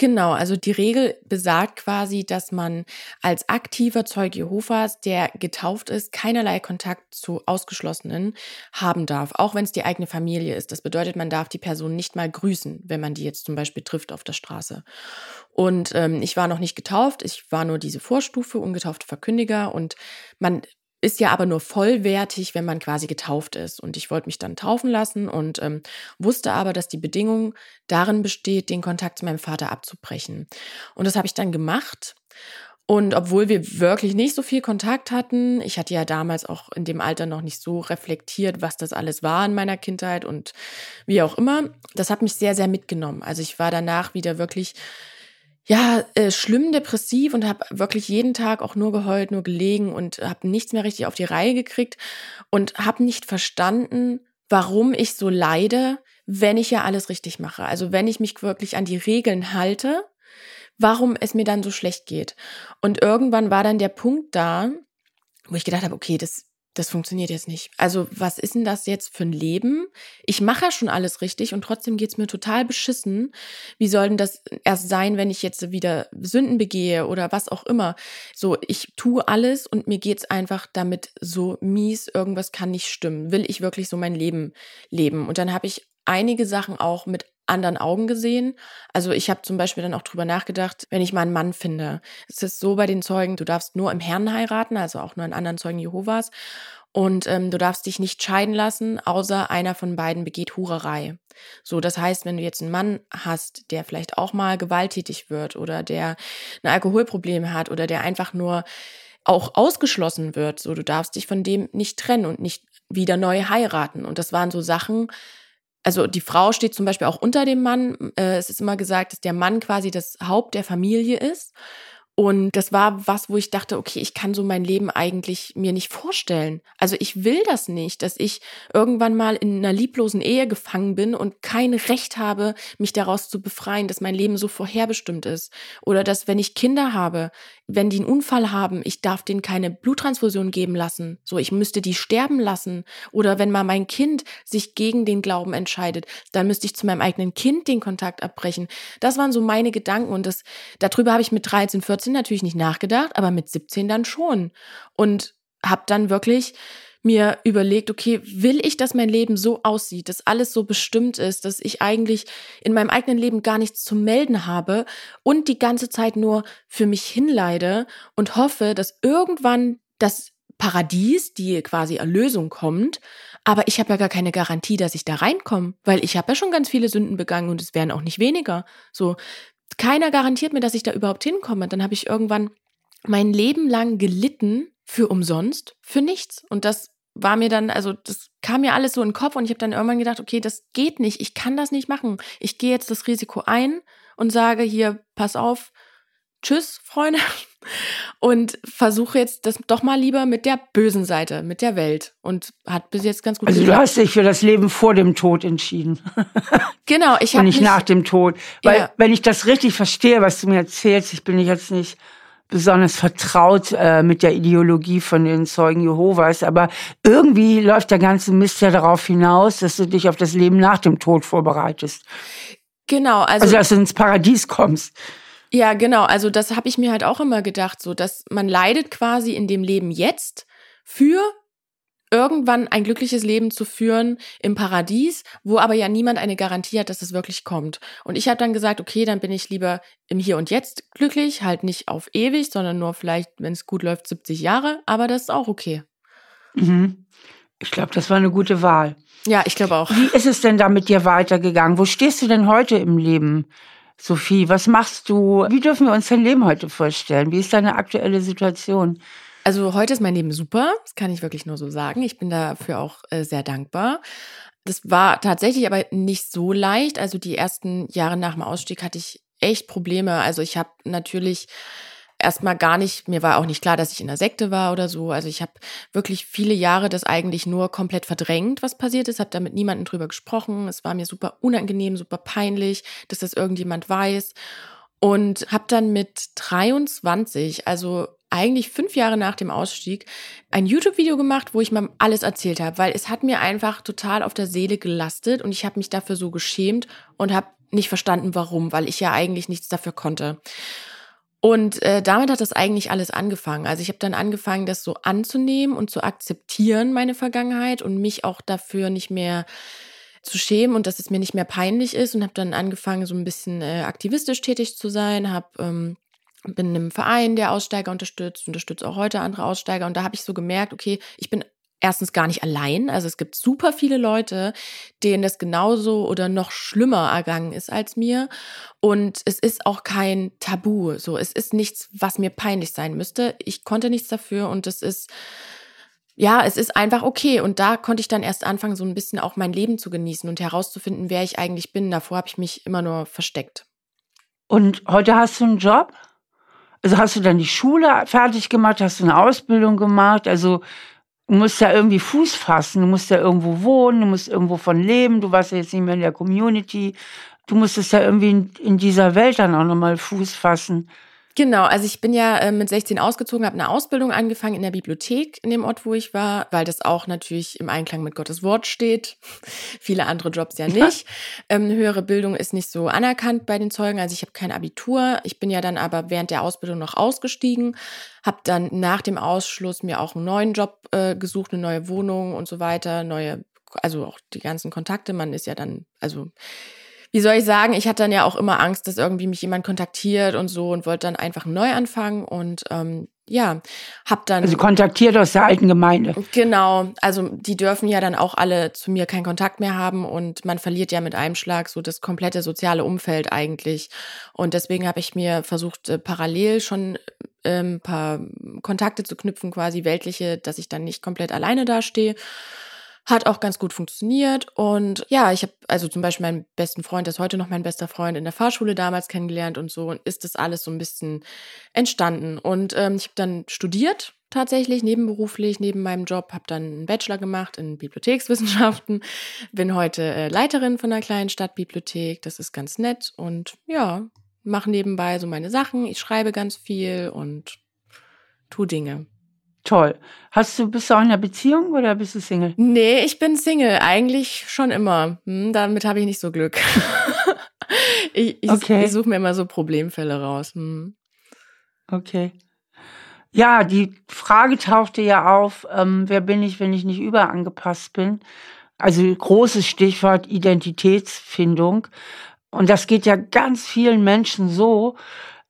Speaker 1: Genau, also die Regel besagt quasi, dass man als aktiver Zeuge Jehovas, der getauft ist, keinerlei Kontakt zu Ausgeschlossenen haben darf, auch wenn es die eigene Familie ist. Das bedeutet, man darf die Person nicht mal grüßen, wenn man die jetzt zum Beispiel trifft auf der Straße. Und ähm, ich war noch nicht getauft, ich war nur diese Vorstufe, ungetaufte Verkündiger und man ist ja aber nur vollwertig, wenn man quasi getauft ist. Und ich wollte mich dann taufen lassen und ähm, wusste aber, dass die Bedingung darin besteht, den Kontakt zu meinem Vater abzubrechen. Und das habe ich dann gemacht. Und obwohl wir wirklich nicht so viel Kontakt hatten, ich hatte ja damals auch in dem Alter noch nicht so reflektiert, was das alles war in meiner Kindheit und wie auch immer, das hat mich sehr, sehr mitgenommen. Also ich war danach wieder wirklich ja, äh, schlimm depressiv und habe wirklich jeden Tag auch nur geheult, nur gelegen und habe nichts mehr richtig auf die Reihe gekriegt und habe nicht verstanden, warum ich so leide, wenn ich ja alles richtig mache. Also wenn ich mich wirklich an die Regeln halte, warum es mir dann so schlecht geht. Und irgendwann war dann der Punkt da, wo ich gedacht habe, okay, das das funktioniert jetzt nicht. Also was ist denn das jetzt für ein Leben? Ich mache ja schon alles richtig und trotzdem geht's mir total beschissen. Wie soll denn das erst sein, wenn ich jetzt wieder Sünden begehe oder was auch immer? So, ich tue alles und mir geht's einfach damit so mies, irgendwas kann nicht stimmen. Will ich wirklich so mein Leben leben? Und dann habe ich einige Sachen auch mit anderen Augen gesehen. Also ich habe zum Beispiel dann auch drüber nachgedacht, wenn ich mal einen Mann finde. Es ist so bei den Zeugen, du darfst nur im Herrn heiraten, also auch nur einen anderen Zeugen Jehovas. Und ähm, du darfst dich nicht scheiden lassen, außer einer von beiden begeht Hurerei. So, das heißt, wenn du jetzt einen Mann hast, der vielleicht auch mal gewalttätig wird oder der ein Alkoholproblem hat oder der einfach nur auch ausgeschlossen wird, so du darfst dich von dem nicht trennen und nicht wieder neu heiraten. Und das waren so Sachen, also die Frau steht zum Beispiel auch unter dem Mann. Äh, es ist immer gesagt, dass der Mann quasi das Haupt der Familie ist. Und das war was, wo ich dachte, okay, ich kann so mein Leben eigentlich mir nicht vorstellen. Also ich will das nicht, dass ich irgendwann mal in einer lieblosen Ehe gefangen bin und kein Recht habe, mich daraus zu befreien, dass mein Leben so vorherbestimmt ist. Oder dass, wenn ich Kinder habe, wenn die einen Unfall haben, ich darf denen keine Bluttransfusion geben lassen. So, ich müsste die sterben lassen. Oder wenn mal mein Kind sich gegen den Glauben entscheidet, dann müsste ich zu meinem eigenen Kind den Kontakt abbrechen. Das waren so meine Gedanken und das, darüber habe ich mit 13, 14 16 natürlich nicht nachgedacht, aber mit 17 dann schon. Und habe dann wirklich mir überlegt, okay, will ich, dass mein Leben so aussieht, dass alles so bestimmt ist, dass ich eigentlich in meinem eigenen Leben gar nichts zu melden habe und die ganze Zeit nur für mich hinleide und hoffe, dass irgendwann das Paradies, die quasi Erlösung kommt, aber ich habe ja gar keine Garantie, dass ich da reinkomme, weil ich habe ja schon ganz viele Sünden begangen und es wären auch nicht weniger. So, keiner garantiert mir, dass ich da überhaupt hinkomme. Dann habe ich irgendwann mein Leben lang gelitten für umsonst, für nichts. Und das war mir dann, also das kam mir alles so in den Kopf und ich habe dann irgendwann gedacht, okay, das geht nicht, ich kann das nicht machen. Ich gehe jetzt das Risiko ein und sage hier, pass auf, tschüss, Freunde. Und versuche jetzt das doch mal lieber mit der bösen Seite, mit der Welt. Und hat bis jetzt ganz gut
Speaker 2: Also geklappt. du hast dich für das Leben vor dem Tod entschieden.
Speaker 1: Genau, ich habe.
Speaker 2: Und nicht nach dem Tod. Weil, ja. wenn ich das richtig verstehe, was du mir erzählst, ich bin jetzt nicht besonders vertraut äh, mit der Ideologie von den Zeugen Jehovas, aber irgendwie läuft der ganze Mist ja darauf hinaus, dass du dich auf das Leben nach dem Tod vorbereitest.
Speaker 1: Genau,
Speaker 2: also, also dass du ins Paradies kommst.
Speaker 1: Ja, genau. Also das habe ich mir halt auch immer gedacht, so dass man leidet quasi in dem Leben jetzt für irgendwann ein glückliches Leben zu führen im Paradies, wo aber ja niemand eine Garantie hat, dass es wirklich kommt. Und ich habe dann gesagt, okay, dann bin ich lieber im Hier und Jetzt glücklich, halt nicht auf ewig, sondern nur vielleicht, wenn es gut läuft, 70 Jahre, aber das ist auch okay.
Speaker 2: Mhm. Ich glaube, das war eine gute Wahl.
Speaker 1: Ja, ich glaube auch.
Speaker 2: Wie ist es denn da mit dir weitergegangen? Wo stehst du denn heute im Leben? Sophie, was machst du? Wie dürfen wir uns dein Leben heute vorstellen? Wie ist deine aktuelle Situation?
Speaker 1: Also heute ist mein Leben super, das kann ich wirklich nur so sagen. Ich bin dafür auch äh, sehr dankbar. Das war tatsächlich aber nicht so leicht. Also die ersten Jahre nach dem Ausstieg hatte ich echt Probleme. Also ich habe natürlich erstmal gar nicht, mir war auch nicht klar, dass ich in der Sekte war oder so. Also ich habe wirklich viele Jahre das eigentlich nur komplett verdrängt, was passiert ist, habe da mit niemandem drüber gesprochen. Es war mir super unangenehm, super peinlich, dass das irgendjemand weiß. Und habe dann mit 23, also eigentlich fünf Jahre nach dem Ausstieg, ein YouTube-Video gemacht, wo ich mal alles erzählt habe, weil es hat mir einfach total auf der Seele gelastet und ich habe mich dafür so geschämt und habe nicht verstanden, warum, weil ich ja eigentlich nichts dafür konnte. Und äh, damit hat das eigentlich alles angefangen. Also ich habe dann angefangen, das so anzunehmen und zu akzeptieren, meine Vergangenheit und mich auch dafür nicht mehr zu schämen und dass es mir nicht mehr peinlich ist und habe dann angefangen, so ein bisschen äh, aktivistisch tätig zu sein, habe ähm, bin in einem Verein, der Aussteiger unterstützt, unterstütze auch heute andere Aussteiger und da habe ich so gemerkt, okay, ich bin erstens gar nicht allein. Also es gibt super viele Leute, denen das genauso oder noch schlimmer ergangen ist als mir. Und es ist auch kein Tabu. So, es ist nichts, was mir peinlich sein müsste. Ich konnte nichts dafür und es ist, ja, es ist einfach okay. Und da konnte ich dann erst anfangen, so ein bisschen auch mein Leben zu genießen und herauszufinden, wer ich eigentlich bin. Davor habe ich mich immer nur versteckt.
Speaker 2: Und heute hast du einen Job? Also hast du dann die Schule fertig gemacht, hast du eine Ausbildung gemacht? Also du musst ja irgendwie Fuß fassen, du musst ja irgendwo wohnen, du musst irgendwo von leben, du warst ja jetzt nicht mehr in der Community. Du musstest ja irgendwie in, in dieser Welt dann auch nochmal Fuß fassen.
Speaker 1: Genau, also ich bin ja äh, mit 16 ausgezogen, habe eine Ausbildung angefangen in der Bibliothek in dem Ort, wo ich war, weil das auch natürlich im Einklang mit Gottes Wort steht. Viele andere Jobs ja nicht. ähm, höhere Bildung ist nicht so anerkannt bei den Zeugen, also ich habe kein Abitur. Ich bin ja dann aber während der Ausbildung noch ausgestiegen, habe dann nach dem Ausschluss mir auch einen neuen Job äh, gesucht, eine neue Wohnung und so weiter, neue, also auch die ganzen Kontakte. Man ist ja dann, also wie soll ich sagen, ich hatte dann ja auch immer Angst, dass irgendwie mich jemand kontaktiert und so und wollte dann einfach neu anfangen und ähm, ja, hab dann.
Speaker 2: Also kontaktiert aus der alten Gemeinde.
Speaker 1: Genau, also die dürfen ja dann auch alle zu mir keinen Kontakt mehr haben und man verliert ja mit einem Schlag so das komplette soziale Umfeld eigentlich. Und deswegen habe ich mir versucht, äh, parallel schon ein ähm, paar Kontakte zu knüpfen, quasi weltliche, dass ich dann nicht komplett alleine dastehe. Hat auch ganz gut funktioniert. Und ja, ich habe also zum Beispiel meinen besten Freund, der ist heute noch mein bester Freund, in der Fahrschule damals kennengelernt und so. Und ist das alles so ein bisschen entstanden. Und ähm, ich habe dann studiert tatsächlich nebenberuflich, neben meinem Job, habe dann einen Bachelor gemacht in Bibliothekswissenschaften, bin heute äh, Leiterin von einer kleinen Stadtbibliothek, das ist ganz nett und ja, mache nebenbei so meine Sachen, ich schreibe ganz viel und tu Dinge.
Speaker 2: Toll. Hast du, bist du auch in einer Beziehung oder bist du Single?
Speaker 1: Nee, ich bin Single. Eigentlich schon immer. Hm, damit habe ich nicht so Glück. ich ich, okay. ich suche mir immer so Problemfälle raus. Hm.
Speaker 2: Okay. Ja, die Frage tauchte ja auf, ähm, wer bin ich, wenn ich nicht überangepasst bin? Also großes Stichwort Identitätsfindung. Und das geht ja ganz vielen Menschen so,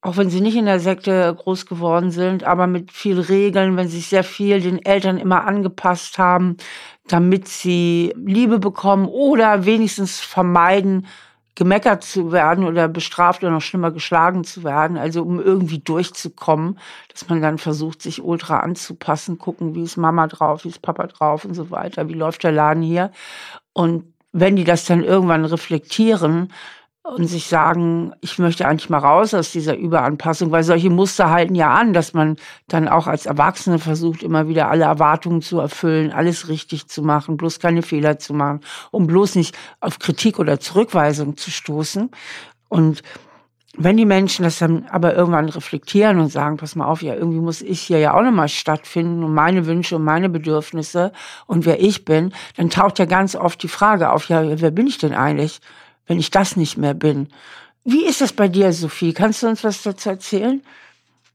Speaker 2: auch wenn sie nicht in der Sekte groß geworden sind, aber mit viel Regeln, wenn sie sich sehr viel den Eltern immer angepasst haben, damit sie Liebe bekommen oder wenigstens vermeiden, gemeckert zu werden oder bestraft oder noch schlimmer geschlagen zu werden, also um irgendwie durchzukommen, dass man dann versucht, sich ultra anzupassen, gucken, wie ist Mama drauf, wie ist Papa drauf und so weiter, wie läuft der Laden hier. Und wenn die das dann irgendwann reflektieren, und sich sagen, ich möchte eigentlich mal raus aus dieser Überanpassung, weil solche Muster halten ja an, dass man dann auch als Erwachsene versucht, immer wieder alle Erwartungen zu erfüllen, alles richtig zu machen, bloß keine Fehler zu machen, um bloß nicht auf Kritik oder Zurückweisung zu stoßen. Und wenn die Menschen das dann aber irgendwann reflektieren und sagen, pass mal auf, ja, irgendwie muss ich hier ja auch nochmal stattfinden und meine Wünsche und meine Bedürfnisse und wer ich bin, dann taucht ja ganz oft die Frage auf, ja, wer bin ich denn eigentlich? Wenn ich das nicht mehr bin. Wie ist das bei dir, Sophie? Kannst du uns was dazu erzählen?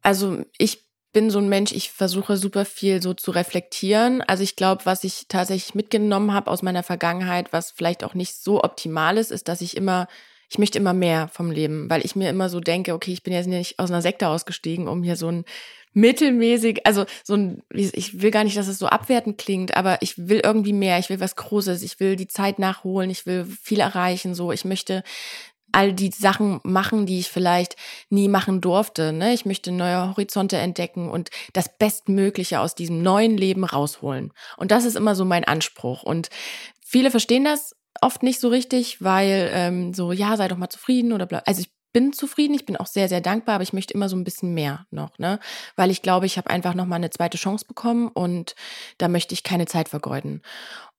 Speaker 1: Also ich bin so ein Mensch, ich versuche super viel so zu reflektieren. Also ich glaube, was ich tatsächlich mitgenommen habe aus meiner Vergangenheit, was vielleicht auch nicht so optimal ist, ist, dass ich immer, ich möchte immer mehr vom Leben, weil ich mir immer so denke, okay, ich bin jetzt nicht aus einer Sekte ausgestiegen, um hier so ein mittelmäßig, also so ein, ich will gar nicht, dass es so abwertend klingt, aber ich will irgendwie mehr, ich will was Großes, ich will die Zeit nachholen, ich will viel erreichen, so, ich möchte all die Sachen machen, die ich vielleicht nie machen durfte. Ne? Ich möchte neue Horizonte entdecken und das Bestmögliche aus diesem neuen Leben rausholen. Und das ist immer so mein Anspruch. Und viele verstehen das oft nicht so richtig, weil ähm, so, ja, sei doch mal zufrieden oder bla. Also ich bin zufrieden, ich bin auch sehr, sehr dankbar, aber ich möchte immer so ein bisschen mehr noch, ne? Weil ich glaube, ich habe einfach nochmal eine zweite Chance bekommen und da möchte ich keine Zeit vergeuden.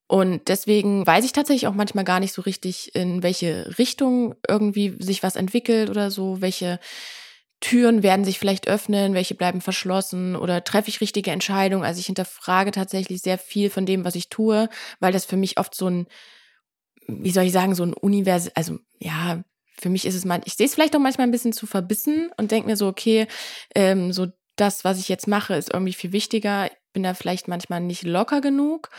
Speaker 1: Und deswegen weiß ich tatsächlich auch manchmal gar nicht so richtig, in welche Richtung irgendwie sich was entwickelt oder so, welche Türen werden sich vielleicht öffnen, welche bleiben verschlossen oder treffe ich richtige Entscheidungen. Also ich hinterfrage tatsächlich sehr viel von dem, was ich tue, weil das für mich oft so ein, wie soll ich sagen, so ein Univers, also ja, für mich ist es mal, ich sehe es vielleicht auch manchmal ein bisschen zu verbissen und denke mir so, okay, ähm, so das, was ich jetzt mache, ist irgendwie viel wichtiger. Ich bin da vielleicht manchmal nicht locker genug,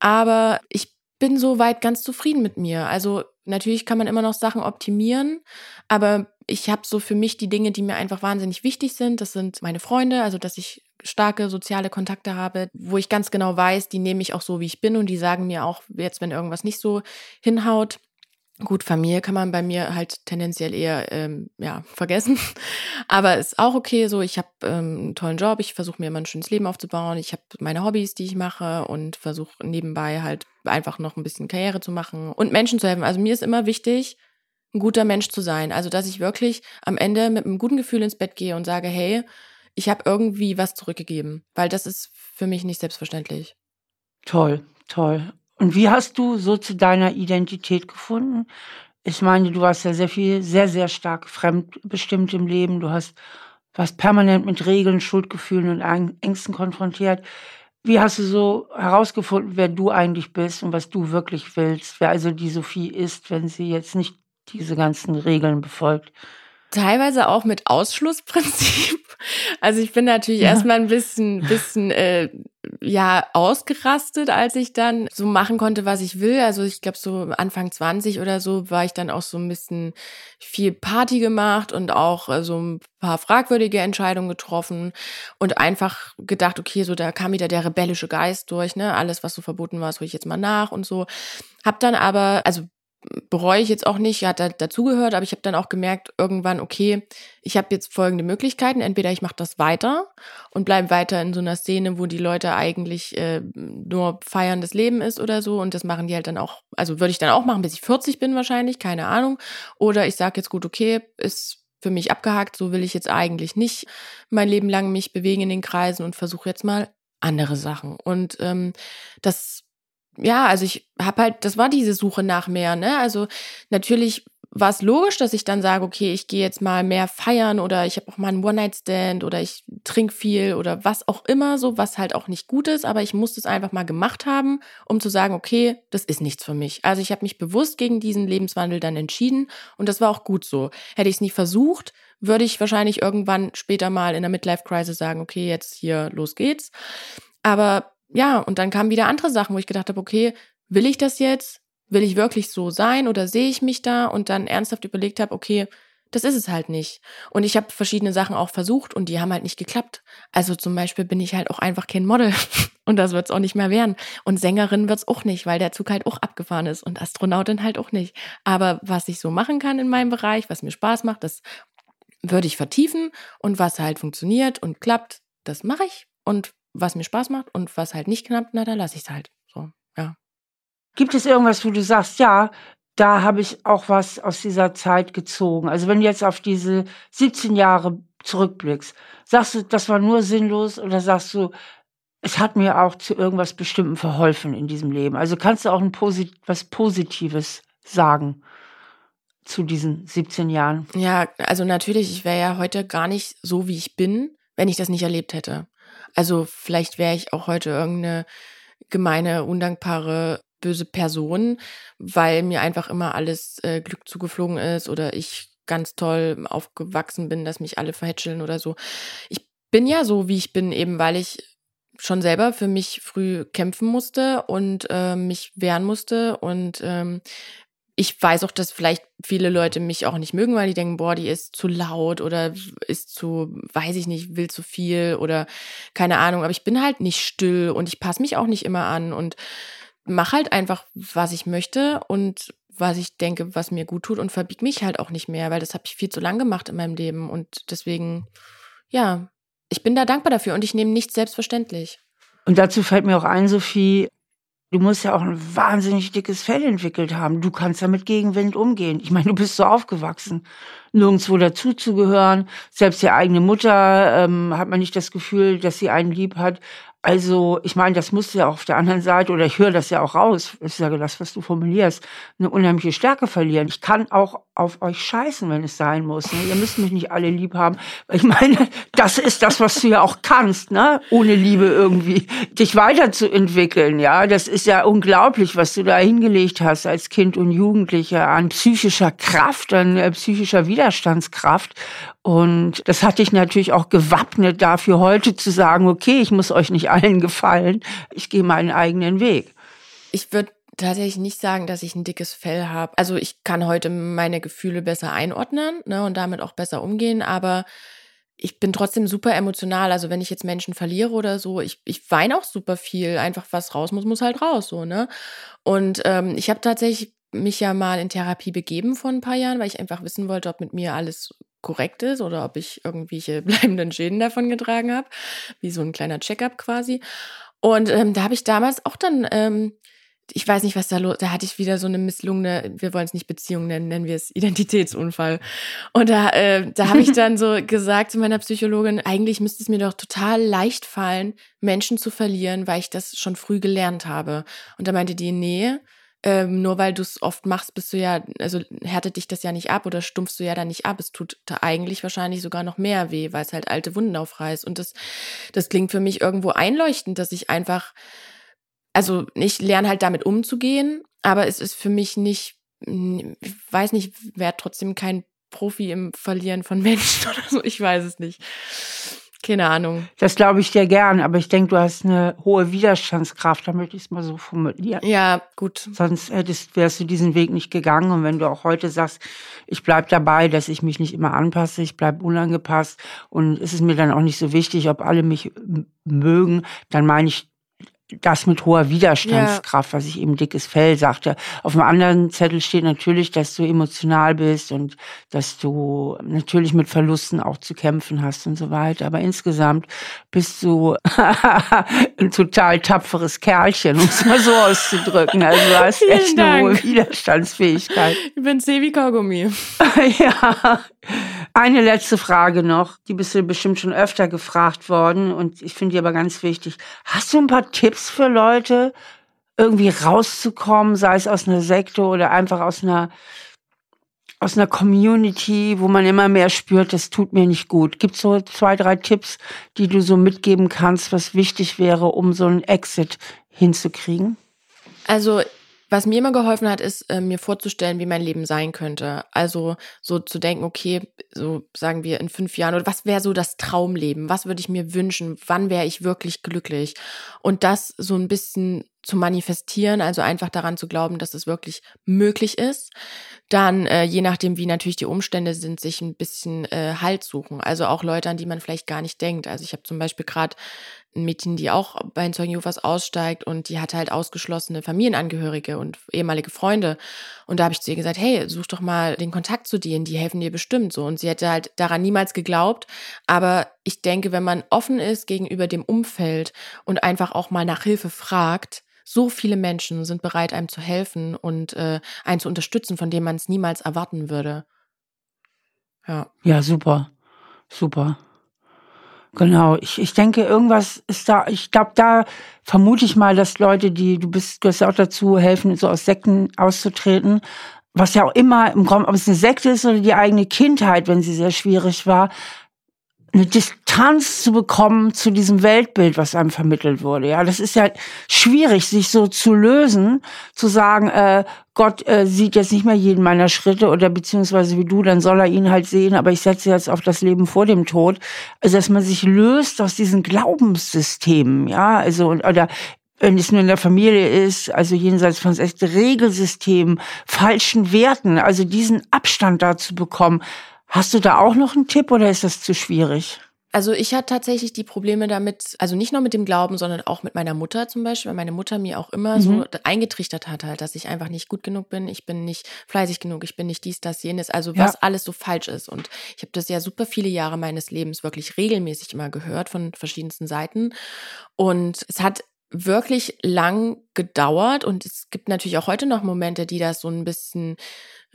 Speaker 1: aber ich bin soweit ganz zufrieden mit mir. Also natürlich kann man immer noch Sachen optimieren, aber ich habe so für mich die Dinge, die mir einfach wahnsinnig wichtig sind. Das sind meine Freunde, also dass ich starke soziale Kontakte habe, wo ich ganz genau weiß, die nehme ich auch so, wie ich bin und die sagen mir auch jetzt, wenn irgendwas nicht so hinhaut, Gut, Familie kann man bei mir halt tendenziell eher ähm, ja, vergessen. Aber ist auch okay so. Ich habe ähm, einen tollen Job, ich versuche mir immer ein schönes Leben aufzubauen. Ich habe meine Hobbys, die ich mache und versuche nebenbei halt einfach noch ein bisschen Karriere zu machen und Menschen zu helfen. Also mir ist immer wichtig, ein guter Mensch zu sein. Also, dass ich wirklich am Ende mit einem guten Gefühl ins Bett gehe und sage, hey, ich habe irgendwie was zurückgegeben, weil das ist für mich nicht selbstverständlich.
Speaker 2: Toll, toll. Und wie hast du so zu deiner Identität gefunden? Ich meine, du warst ja sehr viel, sehr, sehr stark fremdbestimmt im Leben. Du hast, warst permanent mit Regeln, Schuldgefühlen und Ängsten konfrontiert. Wie hast du so herausgefunden, wer du eigentlich bist und was du wirklich willst? Wer also die Sophie ist, wenn sie jetzt nicht diese ganzen Regeln befolgt?
Speaker 1: Teilweise auch mit Ausschlussprinzip. Also ich bin natürlich ja. erstmal ein bisschen, bisschen äh, ja ausgerastet, als ich dann so machen konnte, was ich will. Also ich glaube so Anfang 20 oder so war ich dann auch so ein bisschen viel Party gemacht und auch äh, so ein paar fragwürdige Entscheidungen getroffen und einfach gedacht, okay, so da kam wieder der rebellische Geist durch, ne? Alles, was so verboten war, das ich jetzt mal nach und so. Hab dann aber, also bereue ich jetzt auch nicht, hat dazugehört, aber ich habe dann auch gemerkt irgendwann, okay, ich habe jetzt folgende Möglichkeiten. Entweder ich mache das weiter und bleibe weiter in so einer Szene, wo die Leute eigentlich äh, nur feiern das Leben ist oder so und das machen die halt dann auch, also würde ich dann auch machen, bis ich 40 bin wahrscheinlich, keine Ahnung. Oder ich sage jetzt gut, okay, ist für mich abgehakt, so will ich jetzt eigentlich nicht mein Leben lang mich bewegen in den Kreisen und versuche jetzt mal andere Sachen. Und ähm, das ja, also ich habe halt, das war diese Suche nach mehr, ne? Also natürlich war es logisch, dass ich dann sage, okay, ich gehe jetzt mal mehr feiern oder ich habe auch mal einen One-Night-Stand oder ich trinke viel oder was auch immer so, was halt auch nicht gut ist, aber ich musste es einfach mal gemacht haben, um zu sagen, okay, das ist nichts für mich. Also ich habe mich bewusst gegen diesen Lebenswandel dann entschieden und das war auch gut so. Hätte ich es nie versucht, würde ich wahrscheinlich irgendwann später mal in der Midlife-Crisis sagen, okay, jetzt hier, los geht's. Aber ja, und dann kamen wieder andere Sachen, wo ich gedacht habe, okay, will ich das jetzt? Will ich wirklich so sein oder sehe ich mich da? Und dann ernsthaft überlegt habe, okay, das ist es halt nicht. Und ich habe verschiedene Sachen auch versucht und die haben halt nicht geklappt. Also zum Beispiel bin ich halt auch einfach kein Model und das wird es auch nicht mehr werden. Und Sängerin wird es auch nicht, weil der Zug halt auch abgefahren ist und Astronautin halt auch nicht. Aber was ich so machen kann in meinem Bereich, was mir Spaß macht, das würde ich vertiefen und was halt funktioniert und klappt, das mache ich. Und was mir Spaß macht und was halt nicht knappt, na, da lasse ich es halt. So, ja.
Speaker 2: Gibt es irgendwas, wo du sagst, ja, da habe ich auch was aus dieser Zeit gezogen? Also wenn du jetzt auf diese 17 Jahre zurückblickst, sagst du, das war nur sinnlos oder sagst du, es hat mir auch zu irgendwas Bestimmtem verholfen in diesem Leben? Also kannst du auch ein Posit was Positives sagen? zu diesen 17 Jahren?
Speaker 1: Ja, also natürlich, ich wäre ja heute gar nicht so, wie ich bin, wenn ich das nicht erlebt hätte. Also vielleicht wäre ich auch heute irgendeine gemeine, undankbare, böse Person, weil mir einfach immer alles äh, Glück zugeflogen ist oder ich ganz toll aufgewachsen bin, dass mich alle verhätscheln oder so. Ich bin ja so, wie ich bin, eben weil ich schon selber für mich früh kämpfen musste und äh, mich wehren musste und ähm, ich weiß auch, dass vielleicht viele Leute mich auch nicht mögen, weil die denken, boah, die ist zu laut oder ist zu, weiß ich nicht, will zu viel oder keine Ahnung. Aber ich bin halt nicht still und ich passe mich auch nicht immer an und mache halt einfach, was ich möchte und was ich denke, was mir gut tut und verbieg mich halt auch nicht mehr, weil das habe ich viel zu lang gemacht in meinem Leben und deswegen, ja, ich bin da dankbar dafür und ich nehme nichts selbstverständlich.
Speaker 2: Und dazu fällt mir auch ein, Sophie, Du musst ja auch ein wahnsinnig dickes Fell entwickelt haben. Du kannst ja mit Gegenwind umgehen. Ich meine, du bist so aufgewachsen, nirgendwo dazuzugehören. Selbst die eigene Mutter ähm, hat man nicht das Gefühl, dass sie einen lieb hat. Also, ich meine, das musst du ja auch auf der anderen Seite, oder ich höre das ja auch raus, ich sage das, was du formulierst, eine unheimliche Stärke verlieren. Ich kann auch auf euch scheißen, wenn es sein muss. Ne? Ihr müsst mich nicht alle lieb haben. Ich meine, das ist das, was du ja auch kannst, ne? ohne Liebe irgendwie dich weiterzuentwickeln. Ja, das ist ja unglaublich, was du da hingelegt hast als Kind und Jugendlicher an psychischer Kraft, an äh, psychischer Widerstandskraft. Und das hat dich natürlich auch gewappnet dafür, heute zu sagen, okay, ich muss euch nicht allen gefallen, ich gehe meinen eigenen Weg.
Speaker 1: Ich würde tatsächlich nicht sagen, dass ich ein dickes Fell habe. Also ich kann heute meine Gefühle besser einordnen ne, und damit auch besser umgehen, aber ich bin trotzdem super emotional. Also wenn ich jetzt Menschen verliere oder so, ich, ich weine auch super viel. Einfach was raus muss, muss halt raus, so, ne? Und ähm, ich habe tatsächlich mich ja mal in Therapie begeben vor ein paar Jahren, weil ich einfach wissen wollte, ob mit mir alles korrekt ist oder ob ich irgendwelche bleibenden Schäden davon getragen habe, wie so ein kleiner Checkup quasi. Und ähm, da habe ich damals auch dann ähm, ich weiß nicht, was da los, da hatte ich wieder so eine misslungene, wir wollen es nicht Beziehung nennen, nennen wir es Identitätsunfall. Und da, äh, da habe ich dann so gesagt zu meiner Psychologin, eigentlich müsste es mir doch total leicht fallen, Menschen zu verlieren, weil ich das schon früh gelernt habe. Und da meinte die, nee, ähm, nur weil du es oft machst, bist du ja, also härtet dich das ja nicht ab oder stumpfst du ja dann nicht ab. Es tut da eigentlich wahrscheinlich sogar noch mehr weh, weil es halt alte Wunden aufreißt. Und das, das klingt für mich irgendwo einleuchtend, dass ich einfach, also ich lerne halt damit umzugehen, aber es ist für mich nicht, ich weiß nicht, wer trotzdem kein Profi im Verlieren von Menschen oder so, ich weiß es nicht. Keine Ahnung.
Speaker 2: Das glaube ich dir gern, aber ich denke, du hast eine hohe Widerstandskraft, da möchte ich es mal so formulieren.
Speaker 1: Ja, gut.
Speaker 2: Sonst hättest, wärst du diesen Weg nicht gegangen. Und wenn du auch heute sagst, ich bleib dabei, dass ich mich nicht immer anpasse, ich bleib unangepasst und es ist mir dann auch nicht so wichtig, ob alle mich mögen, dann meine ich das mit hoher Widerstandskraft, ja. was ich eben dickes Fell sagte. Auf dem anderen Zettel steht natürlich, dass du emotional bist und dass du natürlich mit Verlusten auch zu kämpfen hast und so weiter. Aber insgesamt bist du ein total tapferes Kerlchen, um es mal so auszudrücken. Also du hast Vielen echt Dank. eine hohe Widerstandsfähigkeit.
Speaker 1: Ich bin Sevi Kaugummi.
Speaker 2: ja. Eine letzte Frage noch, die bist du bestimmt schon öfter gefragt worden und ich finde die aber ganz wichtig. Hast du ein paar Tipps für Leute, irgendwie rauszukommen, sei es aus einer Sekte oder einfach aus einer aus einer Community, wo man immer mehr spürt, das tut mir nicht gut. Gibt es so zwei, drei Tipps, die du so mitgeben kannst, was wichtig wäre, um so einen Exit hinzukriegen?
Speaker 1: Also was mir immer geholfen hat, ist, äh, mir vorzustellen, wie mein Leben sein könnte. Also so zu denken, okay, so sagen wir in fünf Jahren, oder was wäre so das Traumleben? Was würde ich mir wünschen? Wann wäre ich wirklich glücklich? Und das so ein bisschen zu manifestieren, also einfach daran zu glauben, dass es wirklich möglich ist. Dann, äh, je nachdem, wie natürlich die Umstände sind, sich ein bisschen äh, Halt suchen. Also auch Leute, an die man vielleicht gar nicht denkt. Also ich habe zum Beispiel gerade ein Mädchen, die auch bei den Zeugen Jehovas aussteigt und die hat halt ausgeschlossene Familienangehörige und ehemalige Freunde. Und da habe ich zu ihr gesagt, hey, such doch mal den Kontakt zu denen, die helfen dir bestimmt so. Und sie hätte halt daran niemals geglaubt. Aber ich denke, wenn man offen ist gegenüber dem Umfeld und einfach auch mal nach Hilfe fragt, so viele Menschen sind bereit, einem zu helfen und äh, einen zu unterstützen, von dem man es niemals erwarten würde.
Speaker 2: Ja. Ja, super. Super. Genau, ich, ich denke, irgendwas ist da, ich glaube, da vermute ich mal, dass Leute, die, du bist, du hast ja auch dazu helfen, so aus Sekten auszutreten, was ja auch immer im Grunde, ob es eine Sekte ist oder die eigene Kindheit, wenn sie sehr schwierig war, eine Distanz zu bekommen zu diesem Weltbild, was einem vermittelt wurde. Ja, das ist ja schwierig, sich so zu lösen, zu sagen, äh, Gott äh, sieht jetzt nicht mehr jeden meiner Schritte oder beziehungsweise wie du, dann soll er ihn halt sehen, aber ich setze jetzt auf das Leben vor dem Tod. Also, dass man sich löst aus diesen Glaubenssystemen, ja, also, oder wenn es nur in der Familie ist, also jenseits von Regelsystemen, falschen Werten, also diesen Abstand da zu bekommen, Hast du da auch noch einen Tipp oder ist das zu schwierig?
Speaker 1: Also ich hatte tatsächlich die Probleme damit, also nicht nur mit dem Glauben, sondern auch mit meiner Mutter zum Beispiel, weil meine Mutter mir auch immer mhm. so eingetrichtert hat halt, dass ich einfach nicht gut genug bin, ich bin nicht fleißig genug, ich bin nicht dies, das, jenes, also was ja. alles so falsch ist. Und ich habe das ja super viele Jahre meines Lebens wirklich regelmäßig immer gehört von verschiedensten Seiten. Und es hat wirklich lang gedauert und es gibt natürlich auch heute noch Momente, die das so ein bisschen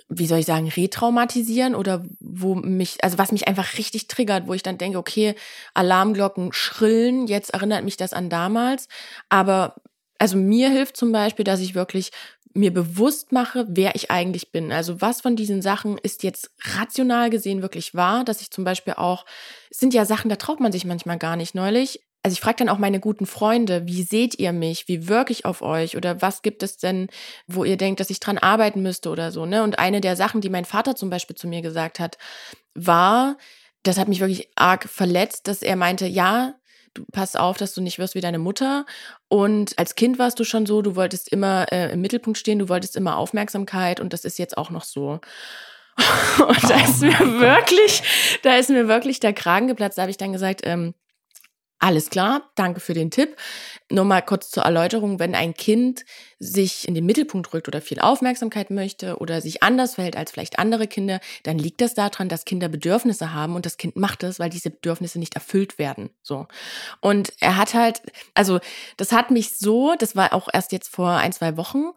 Speaker 1: wie soll ich sagen, retraumatisieren oder wo mich, also was mich einfach richtig triggert, wo ich dann denke, okay, Alarmglocken schrillen, jetzt erinnert mich das an damals. Aber also mir hilft zum Beispiel, dass ich wirklich mir bewusst mache, wer ich eigentlich bin. Also was von diesen Sachen ist jetzt rational gesehen wirklich wahr, dass ich zum Beispiel auch, es sind ja Sachen, da traut man sich manchmal gar nicht neulich also ich frage dann auch meine guten Freunde, wie seht ihr mich? Wie wirke ich auf euch? Oder was gibt es denn, wo ihr denkt, dass ich dran arbeiten müsste oder so, ne? Und eine der Sachen, die mein Vater zum Beispiel zu mir gesagt hat, war, das hat mich wirklich arg verletzt, dass er meinte, ja, du pass auf, dass du nicht wirst wie deine Mutter. Und als Kind warst du schon so, du wolltest immer äh, im Mittelpunkt stehen, du wolltest immer Aufmerksamkeit und das ist jetzt auch noch so. Und da ist oh mir wirklich, da ist mir wirklich der Kragen geplatzt. Da habe ich dann gesagt, ähm, alles klar, danke für den Tipp. Nur mal kurz zur Erläuterung, wenn ein Kind sich in den Mittelpunkt rückt oder viel Aufmerksamkeit möchte oder sich anders verhält als vielleicht andere Kinder, dann liegt das daran, dass Kinder Bedürfnisse haben und das Kind macht es, weil diese Bedürfnisse nicht erfüllt werden. So. Und er hat halt, also das hat mich so, das war auch erst jetzt vor ein, zwei Wochen,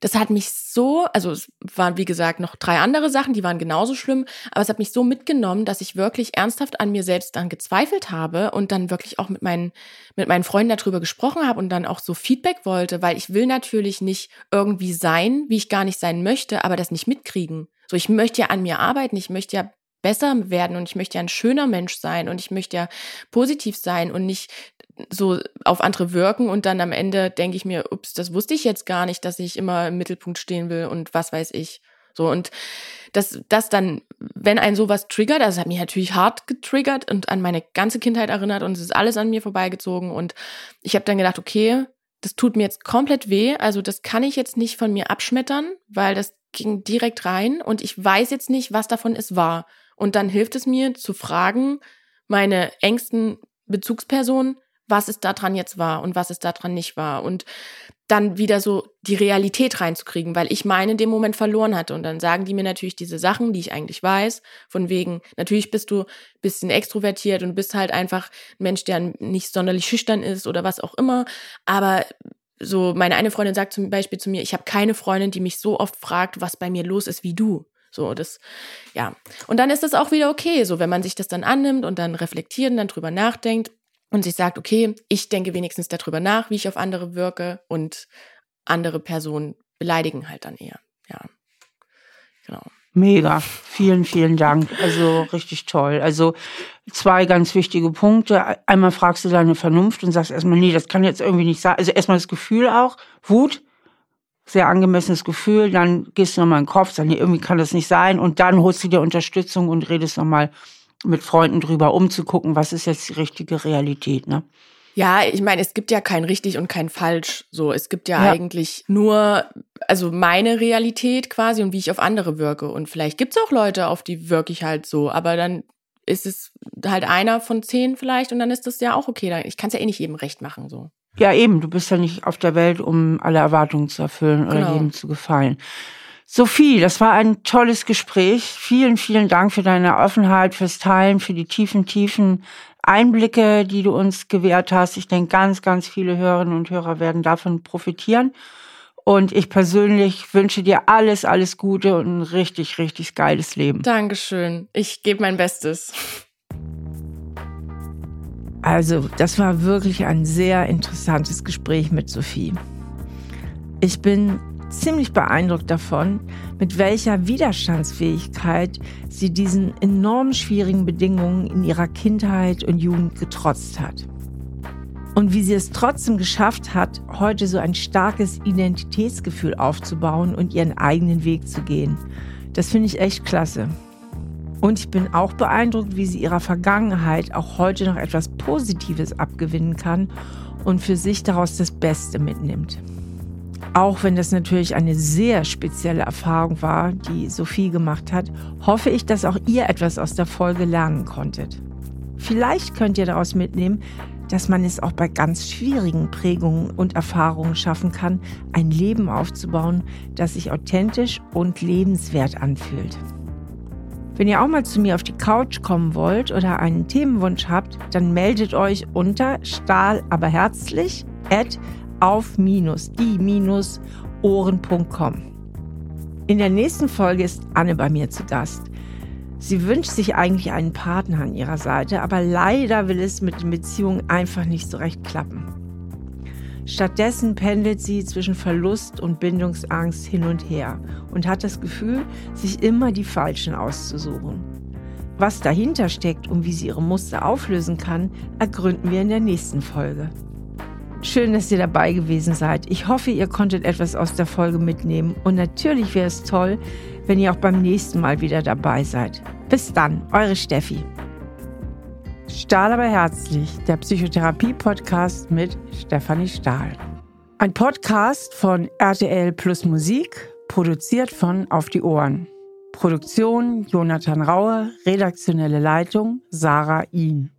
Speaker 1: das hat mich so, also es waren wie gesagt noch drei andere Sachen, die waren genauso schlimm, aber es hat mich so mitgenommen, dass ich wirklich ernsthaft an mir selbst dann gezweifelt habe und dann wirklich auch mit meinen, mit meinen Freunden darüber gesprochen habe und dann auch so Feedback wollte, weil ich will natürlich nicht irgendwie sein, wie ich gar nicht sein möchte, aber das nicht mitkriegen. So, ich möchte ja an mir arbeiten, ich möchte ja besser werden und ich möchte ja ein schöner Mensch sein und ich möchte ja positiv sein und nicht so auf andere wirken und dann am Ende denke ich mir, ups, das wusste ich jetzt gar nicht, dass ich immer im Mittelpunkt stehen will und was weiß ich. So und das, das dann, wenn ein sowas triggert, das hat mich natürlich hart getriggert und an meine ganze Kindheit erinnert und es ist alles an mir vorbeigezogen und ich habe dann gedacht, okay, das tut mir jetzt komplett weh, also das kann ich jetzt nicht von mir abschmettern, weil das ging direkt rein und ich weiß jetzt nicht, was davon es war. Und dann hilft es mir zu fragen, meine engsten Bezugspersonen, was es daran jetzt war und was es daran nicht war. Und dann wieder so die Realität reinzukriegen, weil ich meine in dem Moment verloren hatte. Und dann sagen die mir natürlich diese Sachen, die ich eigentlich weiß, von wegen, natürlich bist du bisschen extrovertiert und bist halt einfach ein Mensch, der nicht sonderlich schüchtern ist oder was auch immer. Aber so, meine eine Freundin sagt zum Beispiel zu mir, ich habe keine Freundin, die mich so oft fragt, was bei mir los ist wie du. So, das, ja. Und dann ist das auch wieder okay, so, wenn man sich das dann annimmt und dann reflektiert und dann drüber nachdenkt und sich sagt, okay, ich denke wenigstens darüber nach, wie ich auf andere wirke und andere Personen beleidigen halt dann eher. Ja,
Speaker 2: genau. Mega. Vielen, vielen Dank. Also richtig toll. Also zwei ganz wichtige Punkte. Einmal fragst du deine Vernunft und sagst erstmal, nee, das kann jetzt irgendwie nicht sein. Also erstmal das Gefühl auch, Wut, sehr angemessenes Gefühl. Dann gehst du nochmal in den Kopf, sagst, nee, irgendwie kann das nicht sein. Und dann holst du dir Unterstützung und redest nochmal mit Freunden drüber, um zu gucken, was ist jetzt die richtige Realität, ne?
Speaker 1: Ja, ich meine, es gibt ja kein richtig und kein falsch. So, es gibt ja, ja, eigentlich nur, also meine Realität quasi und wie ich auf andere wirke. Und vielleicht gibt's auch Leute, auf die wirke ich halt so, aber dann ist es halt einer von zehn vielleicht und dann ist das ja auch okay. Ich kann es ja eh nicht jedem recht machen, so.
Speaker 2: Ja, eben, du bist ja nicht auf der Welt, um alle Erwartungen zu erfüllen oder genau. jedem zu gefallen. Sophie, das war ein tolles Gespräch. Vielen, vielen Dank für deine Offenheit, fürs Teilen, für die tiefen, tiefen Einblicke, die du uns gewährt hast. Ich denke, ganz, ganz viele Hörerinnen und Hörer werden davon profitieren. Und ich persönlich wünsche dir alles, alles Gute und ein richtig, richtig geiles Leben.
Speaker 1: Dankeschön. Ich gebe mein Bestes.
Speaker 3: Also, das war wirklich ein sehr interessantes Gespräch mit Sophie. Ich bin ziemlich beeindruckt davon, mit welcher Widerstandsfähigkeit sie diesen enorm schwierigen Bedingungen in ihrer Kindheit und Jugend getrotzt hat. Und wie sie es trotzdem geschafft hat, heute so ein starkes Identitätsgefühl aufzubauen und ihren eigenen Weg zu gehen. Das finde ich echt klasse. Und ich bin auch beeindruckt, wie sie ihrer Vergangenheit auch heute noch etwas Positives abgewinnen kann und für sich daraus das Beste mitnimmt. Auch wenn das natürlich eine sehr spezielle Erfahrung war, die Sophie gemacht hat, hoffe ich, dass auch ihr etwas aus der Folge lernen konntet. Vielleicht könnt ihr daraus mitnehmen, dass man es auch bei ganz schwierigen Prägungen und Erfahrungen schaffen kann, ein Leben aufzubauen, das sich authentisch und lebenswert anfühlt. Wenn ihr auch mal zu mir auf die Couch kommen wollt oder einen Themenwunsch habt, dann meldet euch unter stahl aber herzlich at auf-die-ohren.com. In der nächsten Folge ist Anne bei mir zu Gast. Sie wünscht sich eigentlich einen Partner an ihrer Seite, aber leider will es mit den Beziehungen einfach nicht so recht klappen. Stattdessen pendelt sie zwischen Verlust und Bindungsangst hin und her und hat das Gefühl, sich immer die Falschen auszusuchen. Was dahinter steckt und wie sie ihre Muster auflösen kann, ergründen wir in der nächsten Folge. Schön, dass ihr dabei gewesen seid. Ich hoffe, ihr konntet etwas aus der Folge mitnehmen. Und natürlich wäre es toll, wenn ihr auch beim nächsten Mal wieder dabei seid. Bis dann, eure Steffi. Stahl aber herzlich, der Psychotherapie-Podcast mit Stefanie Stahl. Ein Podcast von RTL Plus Musik, produziert von Auf die Ohren. Produktion Jonathan Rauer, redaktionelle Leitung Sarah Ihn.